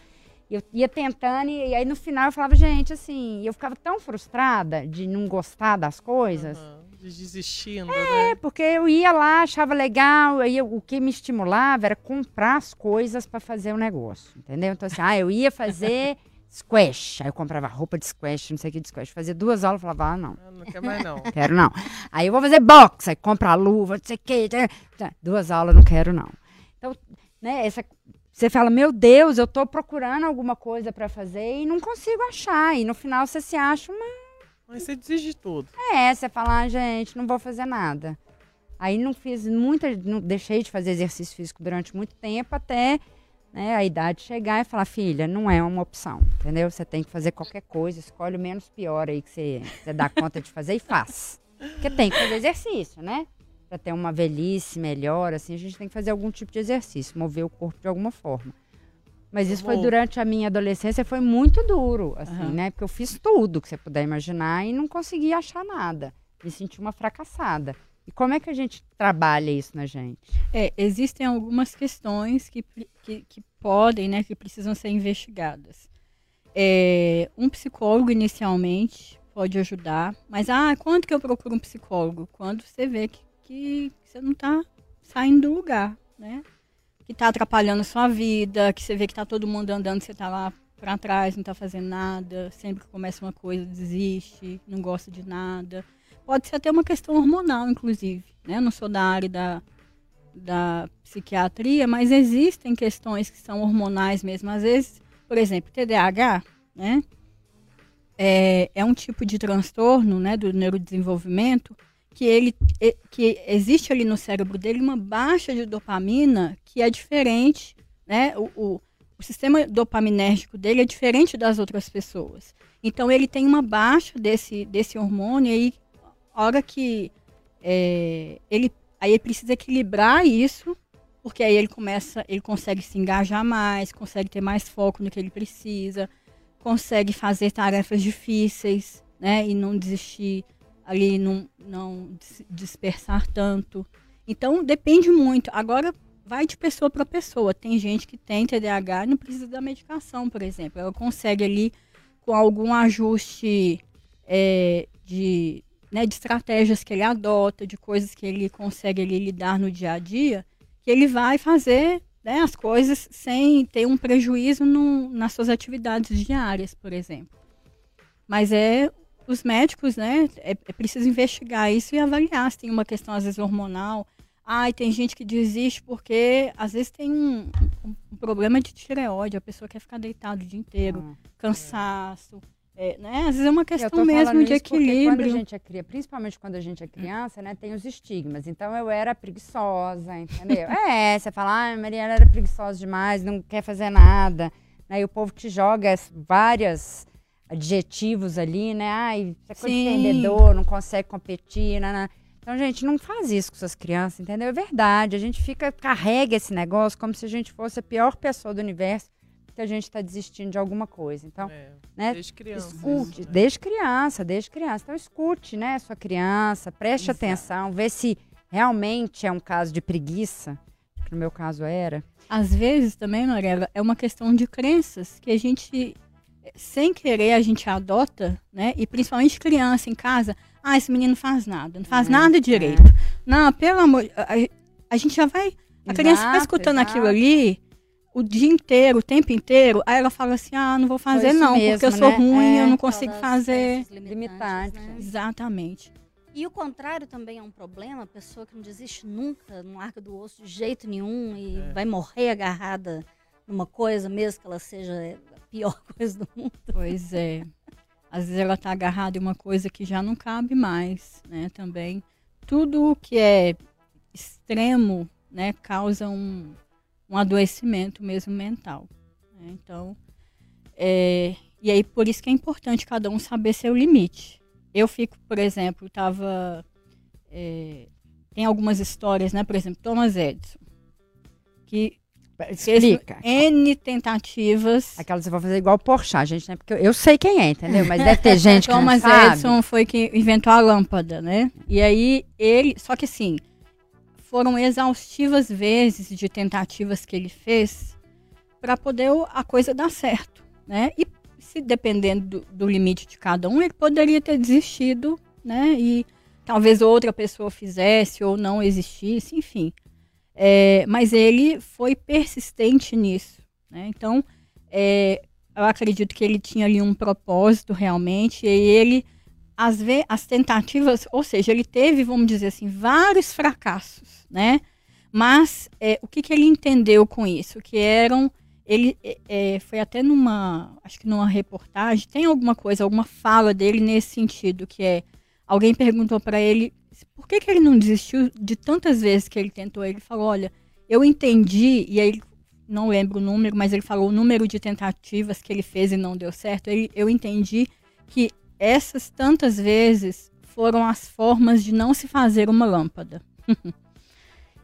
eu ia tentando, e, e, aí no final eu falava, gente, assim, eu ficava tão frustrada de não gostar das coisas. Uhum desistindo, é, né? porque eu ia lá, achava legal, aí o que me estimulava era comprar as coisas para fazer o negócio, entendeu? Então assim, ah, eu ia fazer squash, aí eu comprava roupa de squash, não sei o que de squash, fazia duas aulas, falava, ah, não. Eu não quero mais não. quero não. Aí eu vou fazer boxe, aí compra a luva, não sei o que, duas aulas, não quero não. Então, né, essa você fala, meu Deus, eu estou procurando alguma coisa para fazer e não consigo achar. E no final você se acha uma mas você desiste de tudo. É, você fala, ah, gente, não vou fazer nada. Aí não fiz muita, não deixei de fazer exercício físico durante muito tempo até né, a idade chegar e falar, filha, não é uma opção, entendeu? Você tem que fazer qualquer coisa, escolhe o menos pior aí que você, você dá conta de fazer e faz. Porque tem que fazer exercício, né? Para ter uma velhice melhor, assim, a gente tem que fazer algum tipo de exercício, mover o corpo de alguma forma. Mas isso foi durante a minha adolescência, foi muito duro, assim, uhum. né? Porque eu fiz tudo que você puder imaginar e não consegui achar nada. Me senti uma fracassada. E como é que a gente trabalha isso na gente? É, existem algumas questões que, que, que podem, né, que precisam ser investigadas. É, um psicólogo, inicialmente, pode ajudar. Mas, ah, quando que eu procuro um psicólogo? Quando você vê que, que você não está saindo do lugar, né? Que está atrapalhando sua vida, que você vê que está todo mundo andando, você está lá para trás, não está fazendo nada, sempre que começa uma coisa desiste, não gosta de nada. Pode ser até uma questão hormonal, inclusive. Né? Eu não sou da área da, da psiquiatria, mas existem questões que são hormonais mesmo. Às vezes, por exemplo, TDAH, né? É, é um tipo de transtorno né, do neurodesenvolvimento que ele que existe ali no cérebro dele uma baixa de dopamina que é diferente, né? O, o, o sistema dopaminérgico dele é diferente das outras pessoas. Então ele tem uma baixa desse, desse hormônio e hora que é, ele aí ele precisa equilibrar isso, porque aí ele começa, ele consegue se engajar mais, consegue ter mais foco no que ele precisa, consegue fazer tarefas difíceis, né? E não desistir ali não, não dispersar tanto. Então depende muito. Agora vai de pessoa para pessoa. Tem gente que tem TDAH e não precisa da medicação, por exemplo. Ela consegue ali com algum ajuste é, de, né, de estratégias que ele adota, de coisas que ele consegue ali, lidar no dia a dia, que ele vai fazer né, as coisas sem ter um prejuízo no, nas suas atividades diárias, por exemplo. Mas é os médicos, né, é, é, preciso investigar isso e avaliar se tem uma questão, às vezes, hormonal. Ai, tem gente que desiste porque, às vezes, tem um, um, problema de tireoide, a pessoa quer ficar deitada o dia inteiro, ah, cansaço. É, né? Às vezes é uma questão mesmo de equilíbrio. Quando a gente é criança, principalmente quando a gente é criança, né, tem os estigmas. Então eu era preguiçosa, entendeu? é, você fala, ah, a Mariana era preguiçosa demais, não quer fazer nada. Aí o povo te joga várias adjetivos ali, né? Ai, você é coisa de vendedor, não consegue competir, né, né? Então, gente, não faz isso com suas crianças, entendeu? É verdade. A gente fica, carrega esse negócio como se a gente fosse a pior pessoa do universo que a gente está desistindo de alguma coisa. Então, é, né? Desde criança. Escute, né? desde criança, desde criança. Então, escute, né, sua criança, preste Exato. atenção, vê se realmente é um caso de preguiça, que no meu caso era. Às vezes também, Norela, é uma questão de crenças que a gente, sem querer, a gente adota, né? E principalmente criança em casa, ah, esse menino faz nada, não faz é, nada direito. É. Não, pelo amor, a, a gente já vai, a criança está escutando exato. aquilo ali, o dia inteiro, o tempo inteiro, aí ela fala assim: ah, não vou fazer não, mesmo, porque eu sou né? ruim, é, eu não consigo fazer. Limitantes. Né? Exatamente. E o contrário também é um problema, a pessoa que não desiste nunca, não larga do osso de jeito nenhum e é. vai morrer agarrada numa coisa, mesmo que ela seja pior coisa do mundo. Pois é. Às vezes ela está agarrada em uma coisa que já não cabe mais, né? Também. Tudo que é extremo, né, causa um, um adoecimento mesmo mental. Né? Então, é, e aí por isso que é importante cada um saber seu limite. Eu fico, por exemplo, tava é, tem algumas histórias, né? Por exemplo, Thomas Edison, que Explica. N tentativas. Aquela você vai fazer igual o Porsche, gente, né? Porque eu, eu sei quem é, entendeu? Mas deve ter gente que Thomas não sabe. Edison foi quem inventou a lâmpada, né? E aí ele, só que assim, foram exaustivas vezes de tentativas que ele fez para poder a coisa dar certo, né? E se dependendo do, do, limite de cada um, ele poderia ter desistido, né? E talvez outra pessoa fizesse ou não existisse, enfim. É, mas ele foi persistente nisso, né? Então, é, eu acredito que ele tinha ali um propósito realmente e ele as, as tentativas, ou seja, ele teve, vamos dizer assim, vários fracassos, né? Mas é, o que, que ele entendeu com isso? Que eram ele é, é, foi até numa, acho que numa reportagem, tem alguma coisa, alguma fala dele nesse sentido, que é, alguém perguntou para ele por que, que ele não desistiu de tantas vezes que ele tentou. Ele falou, olha, eu entendi, e aí não lembro o número, mas ele falou o número de tentativas que ele fez e não deu certo. Ele, eu entendi que essas tantas vezes foram as formas de não se fazer uma lâmpada.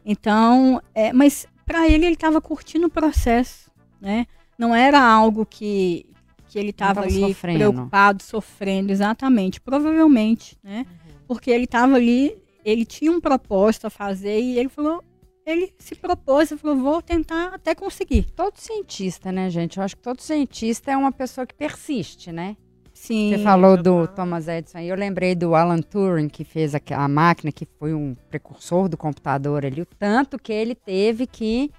então, é, mas para ele ele estava curtindo o processo, né? Não era algo que, que ele estava ali sofrendo. preocupado, sofrendo, exatamente. Provavelmente, né? Uhum. Porque ele estava ali, ele tinha um propósito a fazer e ele falou, ele se propôs e falou, vou tentar até conseguir. Todo cientista, né, gente? Eu acho que todo cientista é uma pessoa que persiste, né? Sim. Você falou do Thomas Edison. Eu lembrei do Alan Turing, que fez a, a, máquina, que foi um precursor do computador ali. O tanto que ele teve que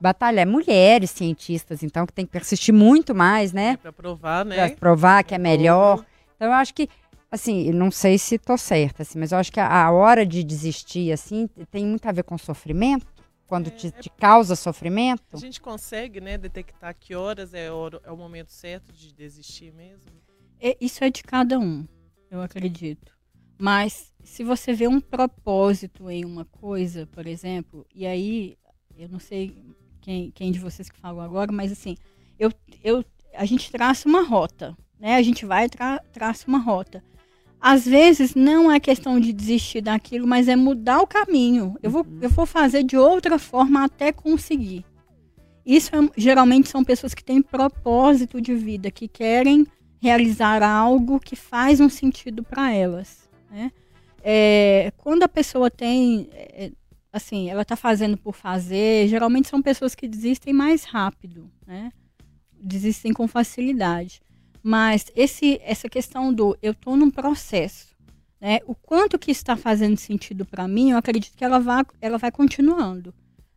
batalhar. Mulheres cientistas, então, que tem que persistir muito mais, né? É, para provar, né? Para provar que é melhor. Então, eu acho que, assim, não sei se tô certa, assim, mas eu acho que a, a hora de desistir, assim, tem muito a ver com sofrimento quando é, te, te, causa sofrimento? A gente consegue, né, detectar que horas é o, é o momento certo de desistir mesmo? É, isso é de cada um, eu acredito. Mas se você vê um propósito em uma coisa, por exemplo, e aí eu não sei quem, quem de vocês que falou agora, mas assim, eu, eu, a gente traça uma rota, né? A gente vai tra, traça uma rota. Às vezes não é questão de desistir daquilo, mas é mudar o caminho. Eu vou, eu vou fazer de outra forma até conseguir. Isso é, geralmente são pessoas que têm propósito de vida, que querem realizar algo que faz um sentido para elas. Né? É, quando a pessoa tem, é, assim, ela está fazendo por fazer, geralmente são pessoas que desistem mais rápido, né? desistem com facilidade. Mas esse, essa questão do eu estou num processo, né? o quanto que está fazendo sentido para mim, eu acredito que ela vai, ela vai continuando.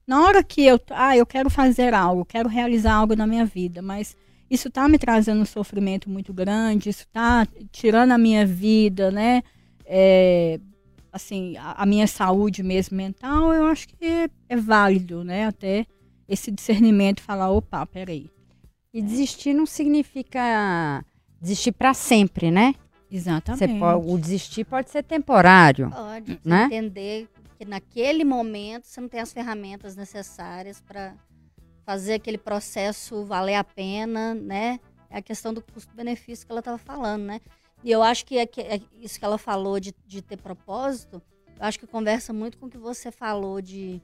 Na hora que eu, ah, eu quero fazer algo, quero realizar algo na minha vida, mas isso está me trazendo um sofrimento muito grande, isso está tirando a minha vida, né? É, assim, a, a, minha saúde mesmo mental, eu acho que é, é, válido, né? Até esse discernimento falar, opa, peraí. E desistir não significa desistir para sempre, né? Exatamente. Pode, o desistir pode ser temporário. Pode. Né? Entender que naquele momento você não tem as ferramentas necessárias para fazer aquele processo valer a pena, né? É a questão do custo-benefício que ela estava falando, né? E eu acho que é, que é, isso que ela falou de, de ter propósito Eu acho que conversa muito com o que você falou de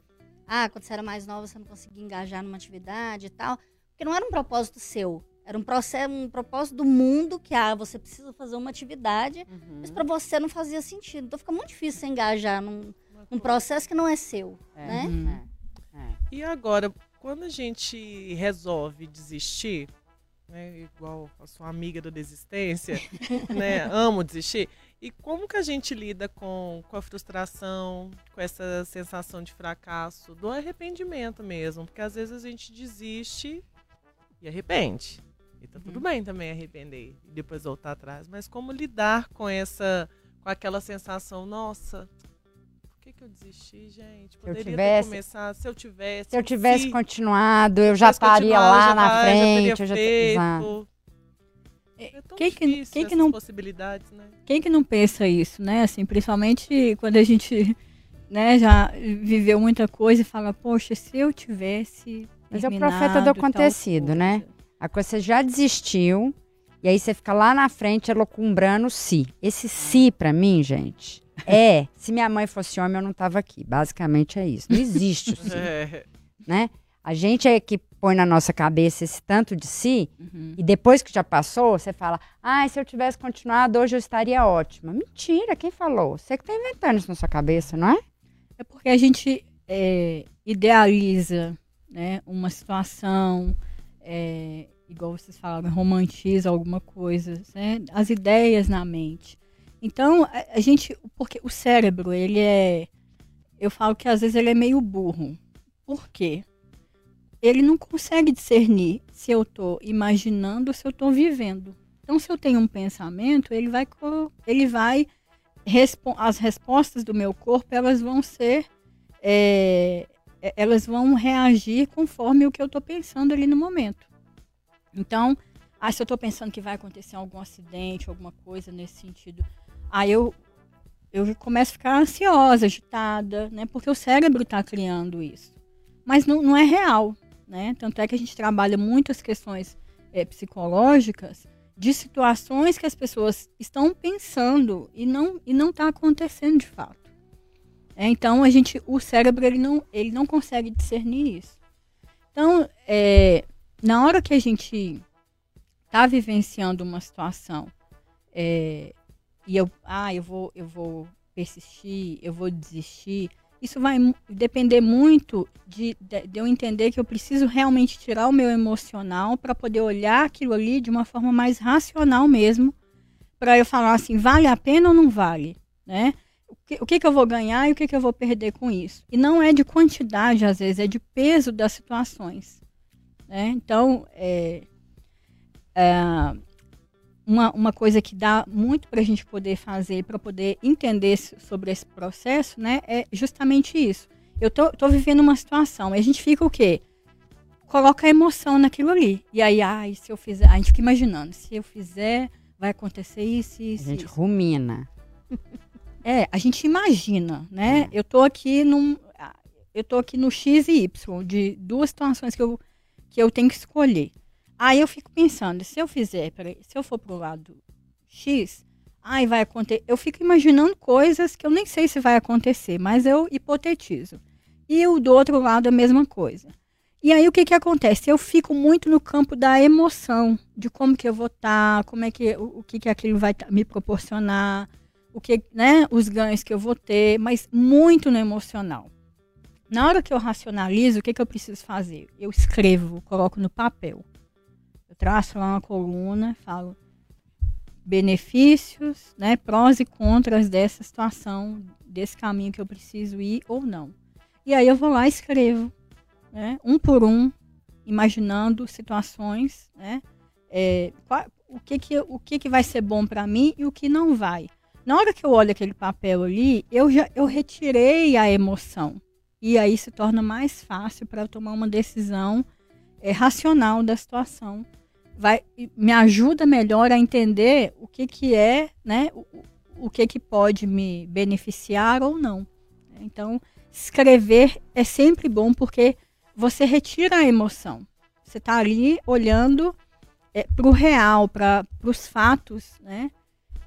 ah, quando você era mais nova você não conseguia engajar numa atividade e tal, porque não era um propósito seu. Era um, processo, um propósito do mundo que ah, você precisa fazer uma atividade, uhum. mas para você não fazia sentido. Então fica muito difícil você engajar num, num processo que não é seu, é. né? Uhum. É. E agora, quando a gente resolve desistir, né, igual a sua amiga da desistência, né, amo desistir, e como que a gente lida com, com a frustração, com essa sensação de fracasso, do arrependimento mesmo? Porque às vezes a gente desiste e arrepende. E tá uhum. tudo bem também arrepender e depois voltar atrás. Mas como lidar com essa, com aquela sensação, nossa, por que, que eu desisti, gente? Poderia eu tivesse, começado, se eu tivesse. Se eu tivesse se, continuado, eu já estaria lá na frente. Eu já, feito. É, quem que, quem que não possibilidades, né? Quem que não pensa isso, né? Assim, principalmente quando a gente, né, já viveu muita coisa e fala, poxa, se eu tivesse Mas é o profeta do acontecido, né? A coisa você já desistiu e aí você fica lá na frente elocumbrando si. Esse si para mim, gente, é, se minha mãe fosse homem eu não tava aqui. Basicamente é isso. Não existe o si, é. né? A gente é que põe na nossa cabeça esse tanto de si, uhum. e depois que já passou, você fala, ah, se eu tivesse continuado, hoje eu estaria ótima. Mentira, quem falou? Você que está inventando isso na sua cabeça, não é? É porque a gente é, idealiza né, uma situação, é, igual vocês falaram, romantiza alguma coisa, né, as ideias na mente. Então, a, a gente, porque o cérebro, ele é, eu falo que às vezes ele é meio burro. Por quê? ele não consegue discernir se eu estou imaginando ou se eu estou vivendo. Então, se eu tenho um pensamento, ele vai, ele vai as respostas do meu corpo elas vão ser, é, elas vão reagir conforme o que eu estou pensando ali no momento. Então, ah, se eu estou pensando que vai acontecer algum acidente, alguma coisa nesse sentido, aí eu eu começo a ficar ansiosa, agitada, né? Porque o cérebro está criando isso. Mas não, não é real né? Tanto é que a gente trabalha muitas questões é, psicológicas de situações que as pessoas estão pensando e não e não está acontecendo de fato. É, então a gente, o cérebro ele não ele não consegue discernir isso. Então é, na hora que a gente está vivenciando uma situação é, e eu ah eu vou eu vou persistir eu vou desistir isso vai depender muito de, de, de, eu entender que eu preciso realmente tirar o meu emocional para poder olhar aquilo ali de uma forma mais racional mesmo, para eu falar assim, vale a pena ou não vale, né? O que, que, eu vou ganhar e o que, que eu vou perder com isso? E não é de quantidade, às vezes, é de peso das situações. Né? Então, é, é, uma, uma coisa que dá muito para a gente poder fazer, para poder entender sobre esse processo, né, é justamente isso. Eu tô, tô vivendo uma situação, e a gente fica o quê? Coloca a emoção naquilo ali. E aí, ai, se eu fizer. A gente fica imaginando, se eu fizer, vai acontecer isso, isso. A gente isso. rumina. É, a gente imagina, né? É. Eu tô aqui num. Eu tô aqui no X e Y, de duas situações que eu, que eu tenho que escolher. Aí eu fico pensando, se eu fizer, peraí, se eu for pro lado X, ai, vai acontecer. Eu fico imaginando coisas que eu nem sei se vai acontecer, mas eu hipotetizo. E o do outro lado a mesma coisa. E aí o que que acontece? Eu fico muito no campo da emoção, de como que eu vou estar, tá, como é que o, o que que aquilo vai tá, me proporcionar, o que, né, os ganhos que eu vou ter, mas muito no emocional. Na hora que eu racionalizo, o que que eu preciso fazer? Eu escrevo, coloco no papel. Eu traço lá uma coluna, falo benefícios, né, prós e contras dessa situação, desse caminho que eu preciso ir ou não. E aí eu vou lá e escrevo, né, um por um, imaginando situações, né, é, o que que, o que que vai ser bom para mim e o que não vai. Na hora que eu olho aquele papel ali, eu já eu retirei a emoção e aí se torna mais fácil para eu tomar uma decisão é, racional da situação vai me ajuda melhor a entender o que, que é, né, o, o que, que pode me beneficiar ou não. Então, escrever é sempre bom porque você retira a emoção. Você está ali olhando é, para o real, para os fatos, né?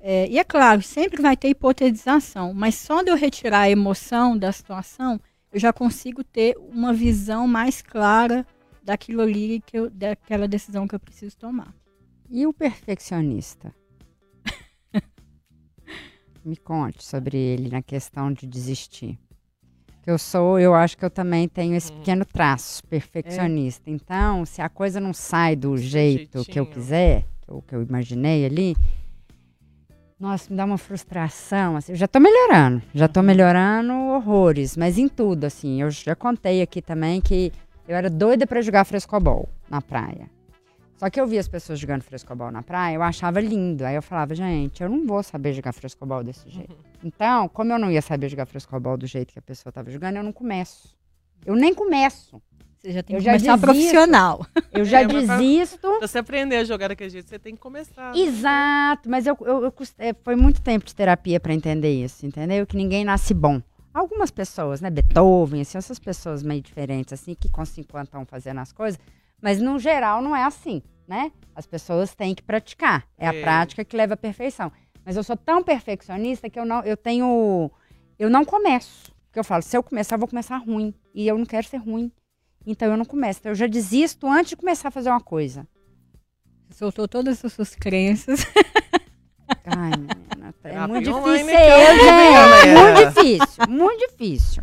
É, e é claro, sempre vai ter hipotetização, mas só de eu retirar a emoção da situação, eu já consigo ter uma visão mais clara daquilo ali, que eu, daquela decisão que eu preciso tomar. E o perfeccionista? Me conte sobre ele na questão de desistir. Eu sou, eu acho que eu também tenho esse hum. pequeno traço perfeccionista. É. Então, se a coisa não sai do jeito que eu quiser, eu, que eu imaginei ali, nossa, me dá uma frustração. Assim, eu já tô melhorando, já tô uhum. melhorando horrores, mas em tudo, assim. Eu já contei aqui também que eu era doida para jogar frescobol na praia. Só que eu via as pessoas jogando frescobol na praia, eu achava lindo. Aí eu falava, gente, eu não vou saber jogar frescobol desse jeito. Uhum. Então, como eu não ia saber jogar frescobol do jeito que a pessoa estava jogando, eu não começo. Eu nem começo. Você já tem eu que começar desisto. profissional. Eu já é, desisto. Pra você aprender a jogar daquele jeito, você tem que começar. Né? Exato, mas eu, eu, eu, é, foi muito tempo de terapia para entender isso, entendeu? Que ninguém nasce bom. Algumas pessoas, né, Beethoven, assim, essas pessoas meio diferentes, assim, que com 50 estão fazendo as coisas, mas no geral não é assim, né? As pessoas têm que praticar. É, é. a prática que leva à perfeição. Mas eu sou tão perfeccionista que eu não, eu tenho, eu não começo. Porque eu falo, se eu começar, eu vou começar ruim. E eu não quero ser ruim. Então eu não começo. Então, eu já desisto antes de começar a fazer uma coisa. Soltou todas as suas crenças. Ai, menina, tá, é muito difícil ser eu, gente. Muito difícil, muito difícil.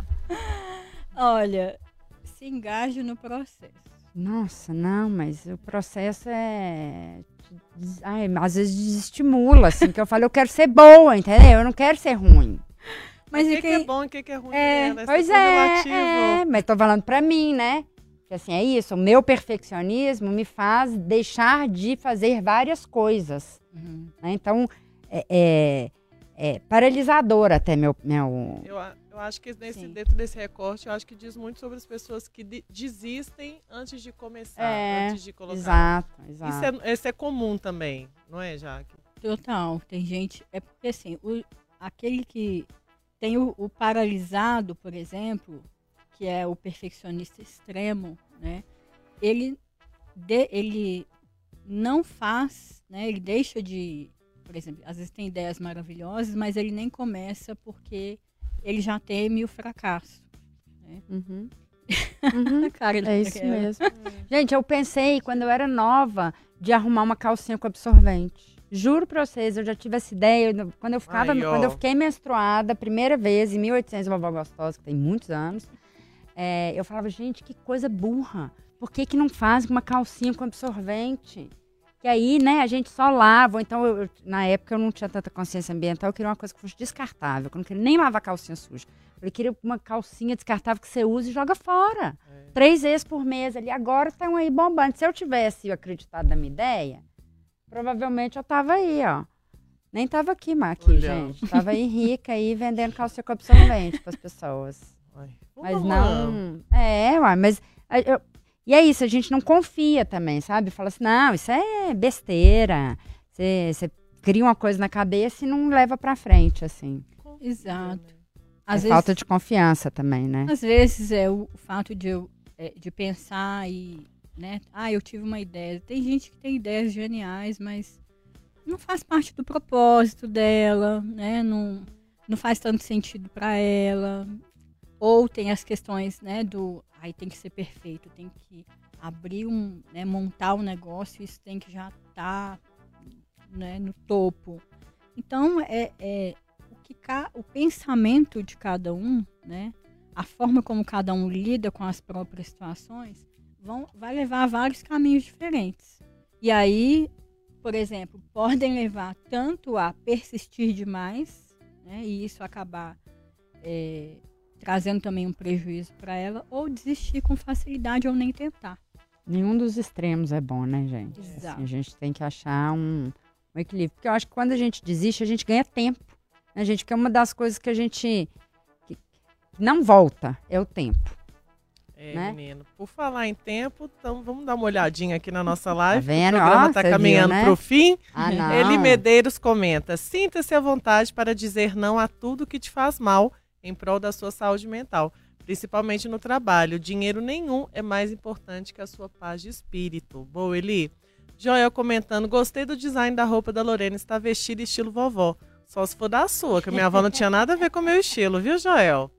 Olha, se engaje no processo. Nossa, não, mas o processo é. Ai, às vezes desestimula, assim, que eu falo, eu quero ser boa, entendeu? Eu não quero ser ruim. Mas o que, que, é bom e o que, que é ruim? É, né? Pois é, é, mas tô falando pra mim, né? Assim, é isso, o meu perfeccionismo me faz deixar de fazer várias coisas. Uhum. Né? Então, é, é, é, paralisador até meu... meu... Eu, eu acho que nesse, dentro desse recorte, eu acho que diz muito sobre as pessoas que de, desistem antes de começar, é, antes de colocar. Exato, exato. Isso é, isso é comum também, não é, Jaque? Total. Tem gente. É porque assim, o, aquele que tem o, o, paralisado, por exemplo, que é o perfeccionista extremo, né? Ele, de, ele não faz, né? Ele deixa de, por exemplo, às vezes tem ideias maravilhosas, mas ele nem começa porque ele já teme o fracasso. Né? Uhum. Uhum. Cara, é isso mesmo. Gente, eu pensei quando eu era nova de arrumar uma calcinha com absorvente. Juro pra vocês, eu já tive essa ideia. Quando eu, ficava, Ai, quando eu fiquei menstruada, a primeira vez, em 1800, vovó gostosa, que tem muitos anos, é, eu falava, gente, que coisa burra. Por que, que não faz uma calcinha com absorvente? Que aí, né, a gente só lava. Então, eu, na época, eu não tinha tanta consciência ambiental, eu queria uma coisa que fosse descartável. Eu não queria nem lavar calcinha suja. Eu queria uma calcinha descartável que você usa e joga fora. É. Três vezes por mês ali. Agora estão aí bombando. Se eu tivesse acreditado na minha ideia, provavelmente eu tava aí, ó. Nem tava aqui, aqui Olha. gente. Tava aí rica aí vendendo calcinha com absorvente para as pessoas. Ai. Mas não. É, ué, mas eu, e é isso, a gente não confia também, sabe? Fala assim, não, isso é besteira. Você cria uma coisa na cabeça e não leva pra frente, assim. Exato. É Às é vezes, falta de confiança também, né? Às vezes é o fato de, eu, é, de pensar e, né? Ah, eu tive uma ideia. Tem gente que tem ideias geniais, mas não faz parte do propósito dela, né? Não, não faz tanto sentido para ela. Ou tem as questões, né, do aí tem que ser perfeito, tem que abrir um, né, montar um negócio, isso tem que já estar tá, né, no topo. Então é, é o que o pensamento de cada um, né, a forma como cada um lida com as próprias situações, vão, vai levar a vários caminhos diferentes. E aí, por exemplo, podem levar tanto a persistir demais, né, e isso acabar é, trazendo também um prejuízo para ela, ou desistir com facilidade ou nem tentar. Nenhum dos extremos é bom, né, gente? Assim, a gente tem que achar um, um, equilíbrio. Porque eu acho que quando a gente desiste, a gente ganha tempo. Né, gente? Que é uma das coisas que a gente que não volta, é o tempo. É, né? menino. Por falar em tempo, então vamos dar uma olhadinha aqui na nossa tá live. Tá vendo? O programa está caminhando para o fim. Ah, não. Eli Medeiros comenta: sinta-se à vontade para dizer não a tudo que te faz mal em prol da sua saúde mental, principalmente no trabalho. Dinheiro nenhum é mais importante que a sua paz de espírito. Boa, Eli. Joel comentando, gostei do design da roupa da Lorena, está vestida estilo vovó. Só se for da sua, que a minha avó não tinha nada a ver com o meu estilo, viu, Joel?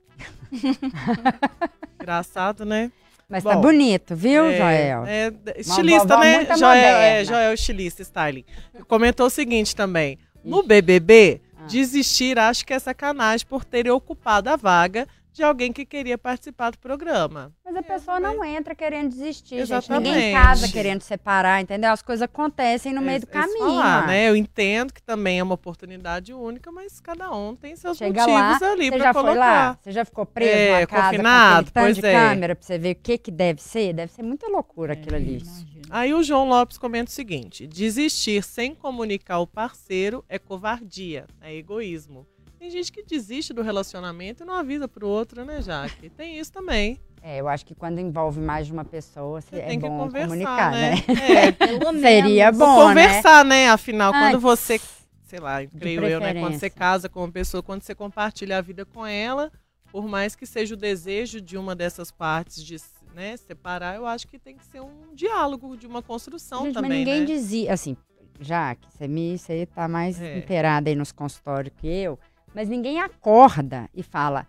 Engraçado, né? Mas tá Bom, tá bonito, viu, é, Joel? É, estilista, né? Joel, é, Joel, estilista, styling. Comentou o seguinte também. No BBB. Desistir acho que é sacanagem por terem ocupado a vaga de alguém que queria participar do programa. Mas a pessoa não entra querendo desistir, Exatamente. gente. Ninguém casa querendo separar, entendeu? As coisas acontecem no é, meio do caminho. Falar, né? Eu entendo que também é uma oportunidade única, mas cada um tem seus Chega motivos lá, ali para colocar. Foi lá? Você já ficou preso é, na casa confinado, com pois de é. câmera para você ver o que que deve ser? Deve ser muita loucura é, aquilo ali. Aí o João Lopes comenta o seguinte: desistir sem comunicar o parceiro é covardia, é egoísmo. Tem gente que desiste do relacionamento e não avisa pro outro, né, Jaque? Tem isso também. É, eu acho que quando envolve mais de uma pessoa, você é tem bom que conversar, comunicar, né? né? É, pelo Seria bom, Conversar, né? né? Afinal, Antes, quando você, sei lá, creio eu, né? Quando você casa com uma pessoa, quando você compartilha a vida com ela, por mais que seja o desejo de uma dessas partes de né, separar, eu acho que tem que ser um diálogo, de uma construção Gente, também, mas ninguém né? dizia, assim, já que você me, você tá mais é. inteirada aí nos consultórios que eu, mas ninguém acorda e fala: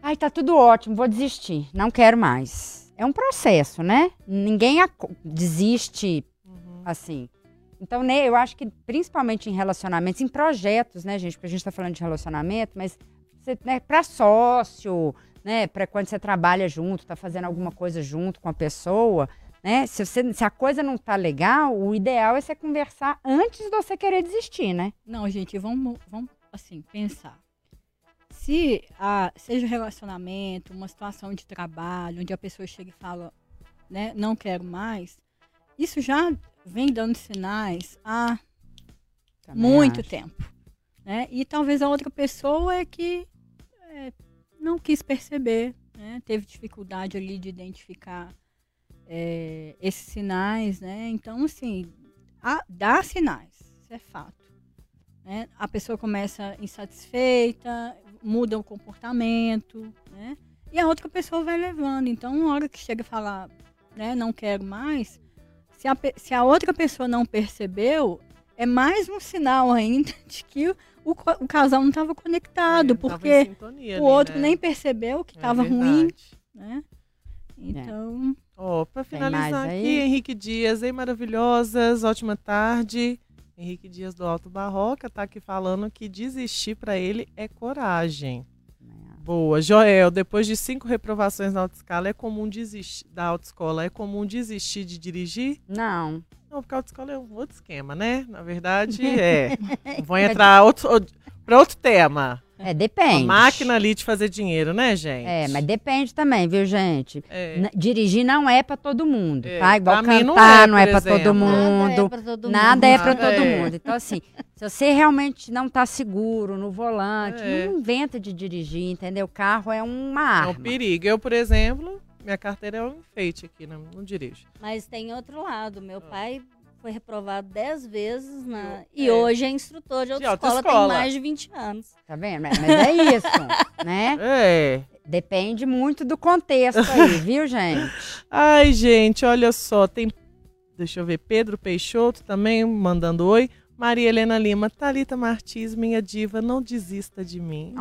ai, tá tudo ótimo, vou desistir, não quero mais. É um processo, né? Ninguém desiste uhum. assim. Então, né, eu acho que principalmente em relacionamentos, em projetos, né, gente? Porque a gente está falando de relacionamento, mas né, para sócio, né? Para quando você trabalha junto, tá fazendo alguma coisa junto com a pessoa, né? Se, você, se a coisa não tá legal, o ideal é você conversar antes de você querer desistir, né? Não, gente, vamos, vamos assim, pensar. Se a, seja um relacionamento, uma situação de trabalho, onde a pessoa chega e fala, né, não quero mais, isso já vem dando sinais há Também muito acho. tempo. Né? E talvez a outra pessoa é que é, não quis perceber, né? teve dificuldade ali de identificar é, esses sinais, né? Então, assim, dá sinais, isso é fato. Né? A pessoa começa insatisfeita, muda o comportamento, né? E a outra pessoa vai levando. Então, na hora que chega a falar, né, não quero mais, se a, se a outra pessoa não percebeu, é mais um sinal ainda de que o, o casal não estava conectado, é, porque sintonia, o outro né? nem percebeu que estava é ruim, né? Então... Oh, para finalizar aqui, Henrique Dias, hein, maravilhosas, ótima tarde. Henrique Dias do Alto Barroca está aqui falando que desistir para ele é coragem. Boa. Joel, depois de cinco reprovações na autoescola, é comum desistir da autoescola, é comum desistir de dirigir? Não. Não, porque a autoescola é um outro esquema, né? Na verdade, é. Vou entrar outro, para outro tema. É, depende. A máquina ali de fazer dinheiro, né, gente? É, mas depende também, viu, gente? É. Dirigir não é para todo mundo, é. tá? Igual pra cantar não é, não é para todo mundo. Nada é para todo mundo. Nada é para todo é. mundo. Então, assim, se você realmente não tá seguro no volante, é. não inventa de dirigir, entendeu? O carro é uma arma. É um perigo. Eu, por exemplo, minha carteira é um enfeite aqui, não, não dirijo. Mas tem outro lado. Meu ah. pai foi reprovado 10 vezes na... e é. hoje é instrutor de autoescola, autoescola, tem mais de 20 anos. Tá vendo? Mas é isso, né? É. Depende muito do contexto aí, viu, gente? Ai, gente, olha só, tem Deixa eu ver, Pedro Peixoto também mandando oi. Maria Helena Lima, Talita Martins, minha diva, não desista de mim. Oh,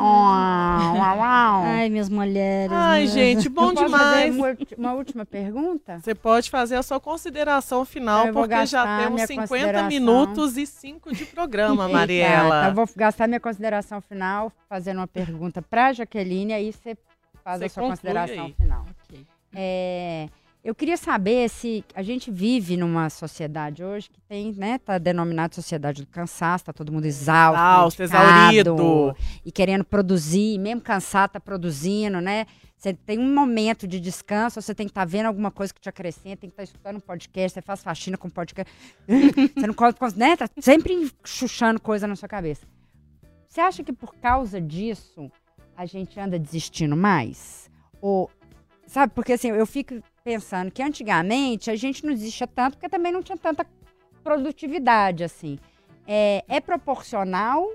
uau, uau. Ai, minhas mulheres. Ai, minhas... gente, bom demais. Uma, uma, última pergunta? Você pode fazer a sua consideração final, porque já temos 50 minutos e 5 de programa, Mariela. eu vou gastar minha consideração final fazendo uma pergunta para Jaqueline, aí você faz você a sua consideração aí. final. Okay. É, eu queria saber se a gente vive numa sociedade hoje que tem, né, tá denominado sociedade do cansaço, tá todo mundo exausto, exaurido e querendo produzir, mesmo cansado tá produzindo, né? Você tem um momento de descanso, você tem que estar tá vendo alguma coisa que te acrescenta, tem que estar tá escutando um podcast, você faz faxina com podcast. você não consegue, né? Tá sempre chuchando coisa na sua cabeça. Você acha que por causa disso a gente anda desistindo mais? Ou sabe, porque assim, eu fico pensando que antigamente a gente não existia tanto porque também não tinha tanta produtividade assim. É, é proporcional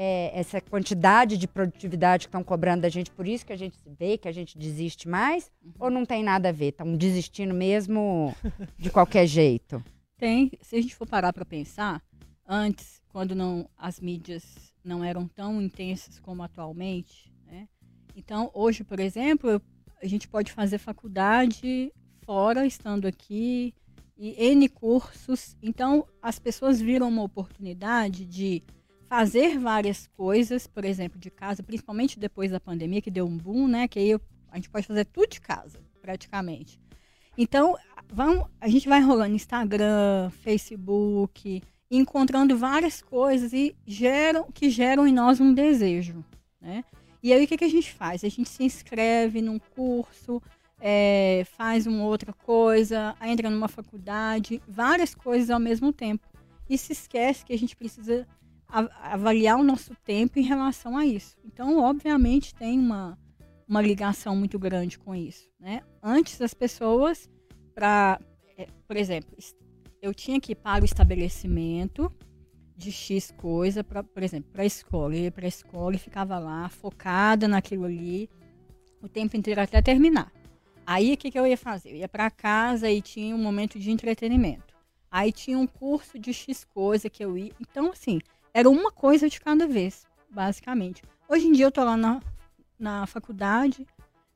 é, essa quantidade de produtividade que estão cobrando da gente, por isso que a gente se vê, que a gente desiste mais? Uhum. Ou não tem nada a ver? Estão desistindo mesmo de qualquer jeito? Tem. Se a gente for parar para pensar, antes, quando não as mídias não eram tão intensas como atualmente, né? Então, hoje, por exemplo, a gente pode fazer faculdade fora, estando aqui, e N cursos. Então, as pessoas viram uma oportunidade de fazer várias coisas, por exemplo, de casa, principalmente depois da pandemia, que deu um boom, né? Que aí a gente pode fazer tudo de casa, praticamente. Então, vamos, a gente vai rolando Instagram, Facebook, encontrando várias coisas e geram, que geram em nós um desejo, né? E aí o que, que a gente faz? A gente se inscreve num curso, é, faz uma outra coisa, entra numa faculdade, várias coisas ao mesmo tempo. E se esquece que a gente precisa avaliar o nosso tempo em relação a isso. Então, obviamente, tem uma, uma ligação muito grande com isso. Né? Antes, as pessoas, para, é, por exemplo, eu tinha que ir para o estabelecimento de X coisa, pra, por exemplo, para a escola. Eu ia para a escola e ficava lá, focada naquilo ali, o tempo inteiro até terminar. Aí, o que, que eu ia fazer? Eu ia para casa e tinha um momento de entretenimento. Aí tinha um curso de X coisa que eu ia. Então, assim, era uma coisa de cada vez, basicamente. Hoje em dia eu tô lá na, na faculdade,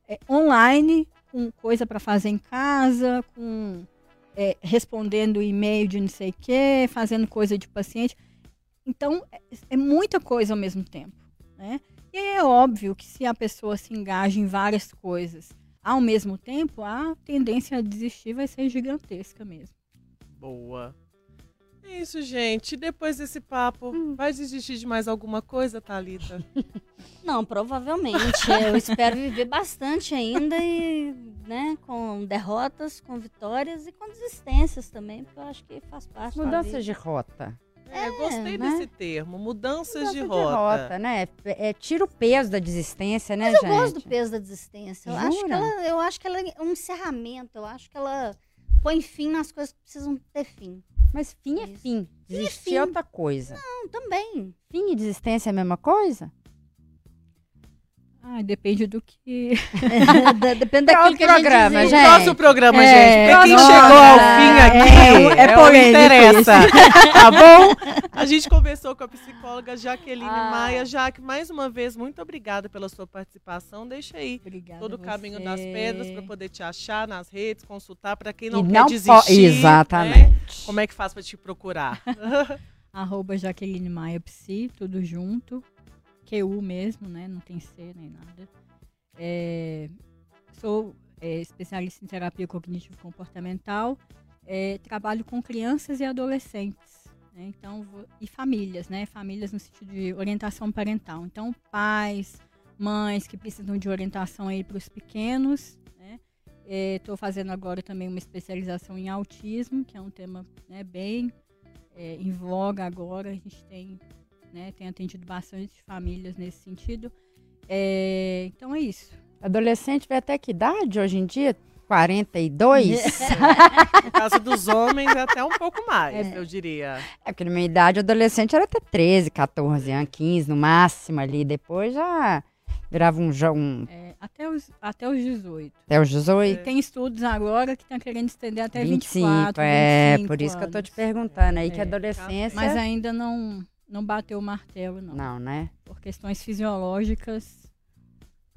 é, online, com coisa para fazer em casa, com é, respondendo e-mail de não sei o quê, fazendo coisa de paciente. Então, é, é muita coisa ao mesmo tempo, né? E é óbvio que se a pessoa se engaja em várias coisas ao mesmo tempo, a tendência a desistir vai ser gigantesca mesmo. Boa. É isso, gente. Depois desse papo, hum. vai desistir de mais alguma coisa, Thalita? Não, provavelmente. Eu espero viver bastante ainda e, né, com derrotas, com vitórias e com desistências também, porque eu acho que faz parte Mudanças de rota. É, é gostei né? desse termo, mudanças Mudança de rota. De rota, né? É, tira o peso da desistência, né, Mas gente? eu gosto do peso da desistência. Eu acho, que ela, eu acho que ela é um encerramento, eu acho que ela põe fim nas coisas que precisam ter fim. Mas fim é fim. Desistir é, é outra coisa. Não, também. Fim e desistência é a mesma coisa? Ah, depende do que. É, depende daquilo que programa, a gente gente. Nosso programa, é, gente. Pra quem chegou ao fim aqui, é, é, é polêmico interessa. tá bom? A gente conversou com a psicóloga Jaqueline ah. Maia. Jaque, mais uma vez, muito obrigada pela sua participação. Deixa aí Obrigada todo o caminho das pedras para poder te achar nas redes, consultar para quem não e quer não desistir. Exatamente. Né? Como é que faz para te procurar? Arroba Jaqueline Maia Psi, tudo junto. QU mesmo, né? Não tem C nem nada. É, sou é, especialista em terapia cognitivo comportamental. É, trabalho com crianças e adolescentes. Né? Então, e famílias, né? Famílias no sentido de orientação parental. Então, pais, mães que precisam de orientação aí para os pequenos. Estou né? fazendo agora também uma especialização em autismo, que é um tema né, bem é, em voga agora. A gente tem né? Tenho atendido bastante famílias nesse sentido. É, então é isso. Adolescente vai até que idade hoje em dia? 42? no caso dos homens, é até um pouco mais, é. eu diria. É porque na minha idade, adolescente era até 13, 14 anos, 15 no máximo ali. Depois já virava um. um... É, até, os, até os 18. Até os 18? É. Tem estudos agora que estão querendo estender até 25, 24. É, 25 por isso anos. que eu tô te perguntando aí, que é. adolescência. Mas ainda não não bateu o martelo, não. Não, né? Por questões fisiológicas.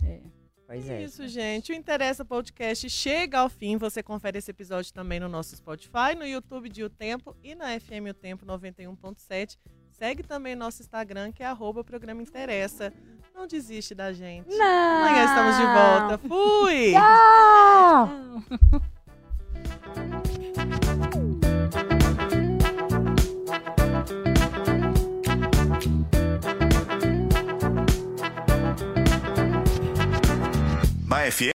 É. Pois é. Isso, gente. O Interessa Podcast chega ao fim. Você confere esse episódio também no nosso Spotify, no YouTube de O Tempo e na FM O Tempo 91.7. Segue também nosso Instagram, que é arroba programa Interessa. Não desiste da gente. Não. Amanhã estamos de volta. Fui! Tchau! Na FM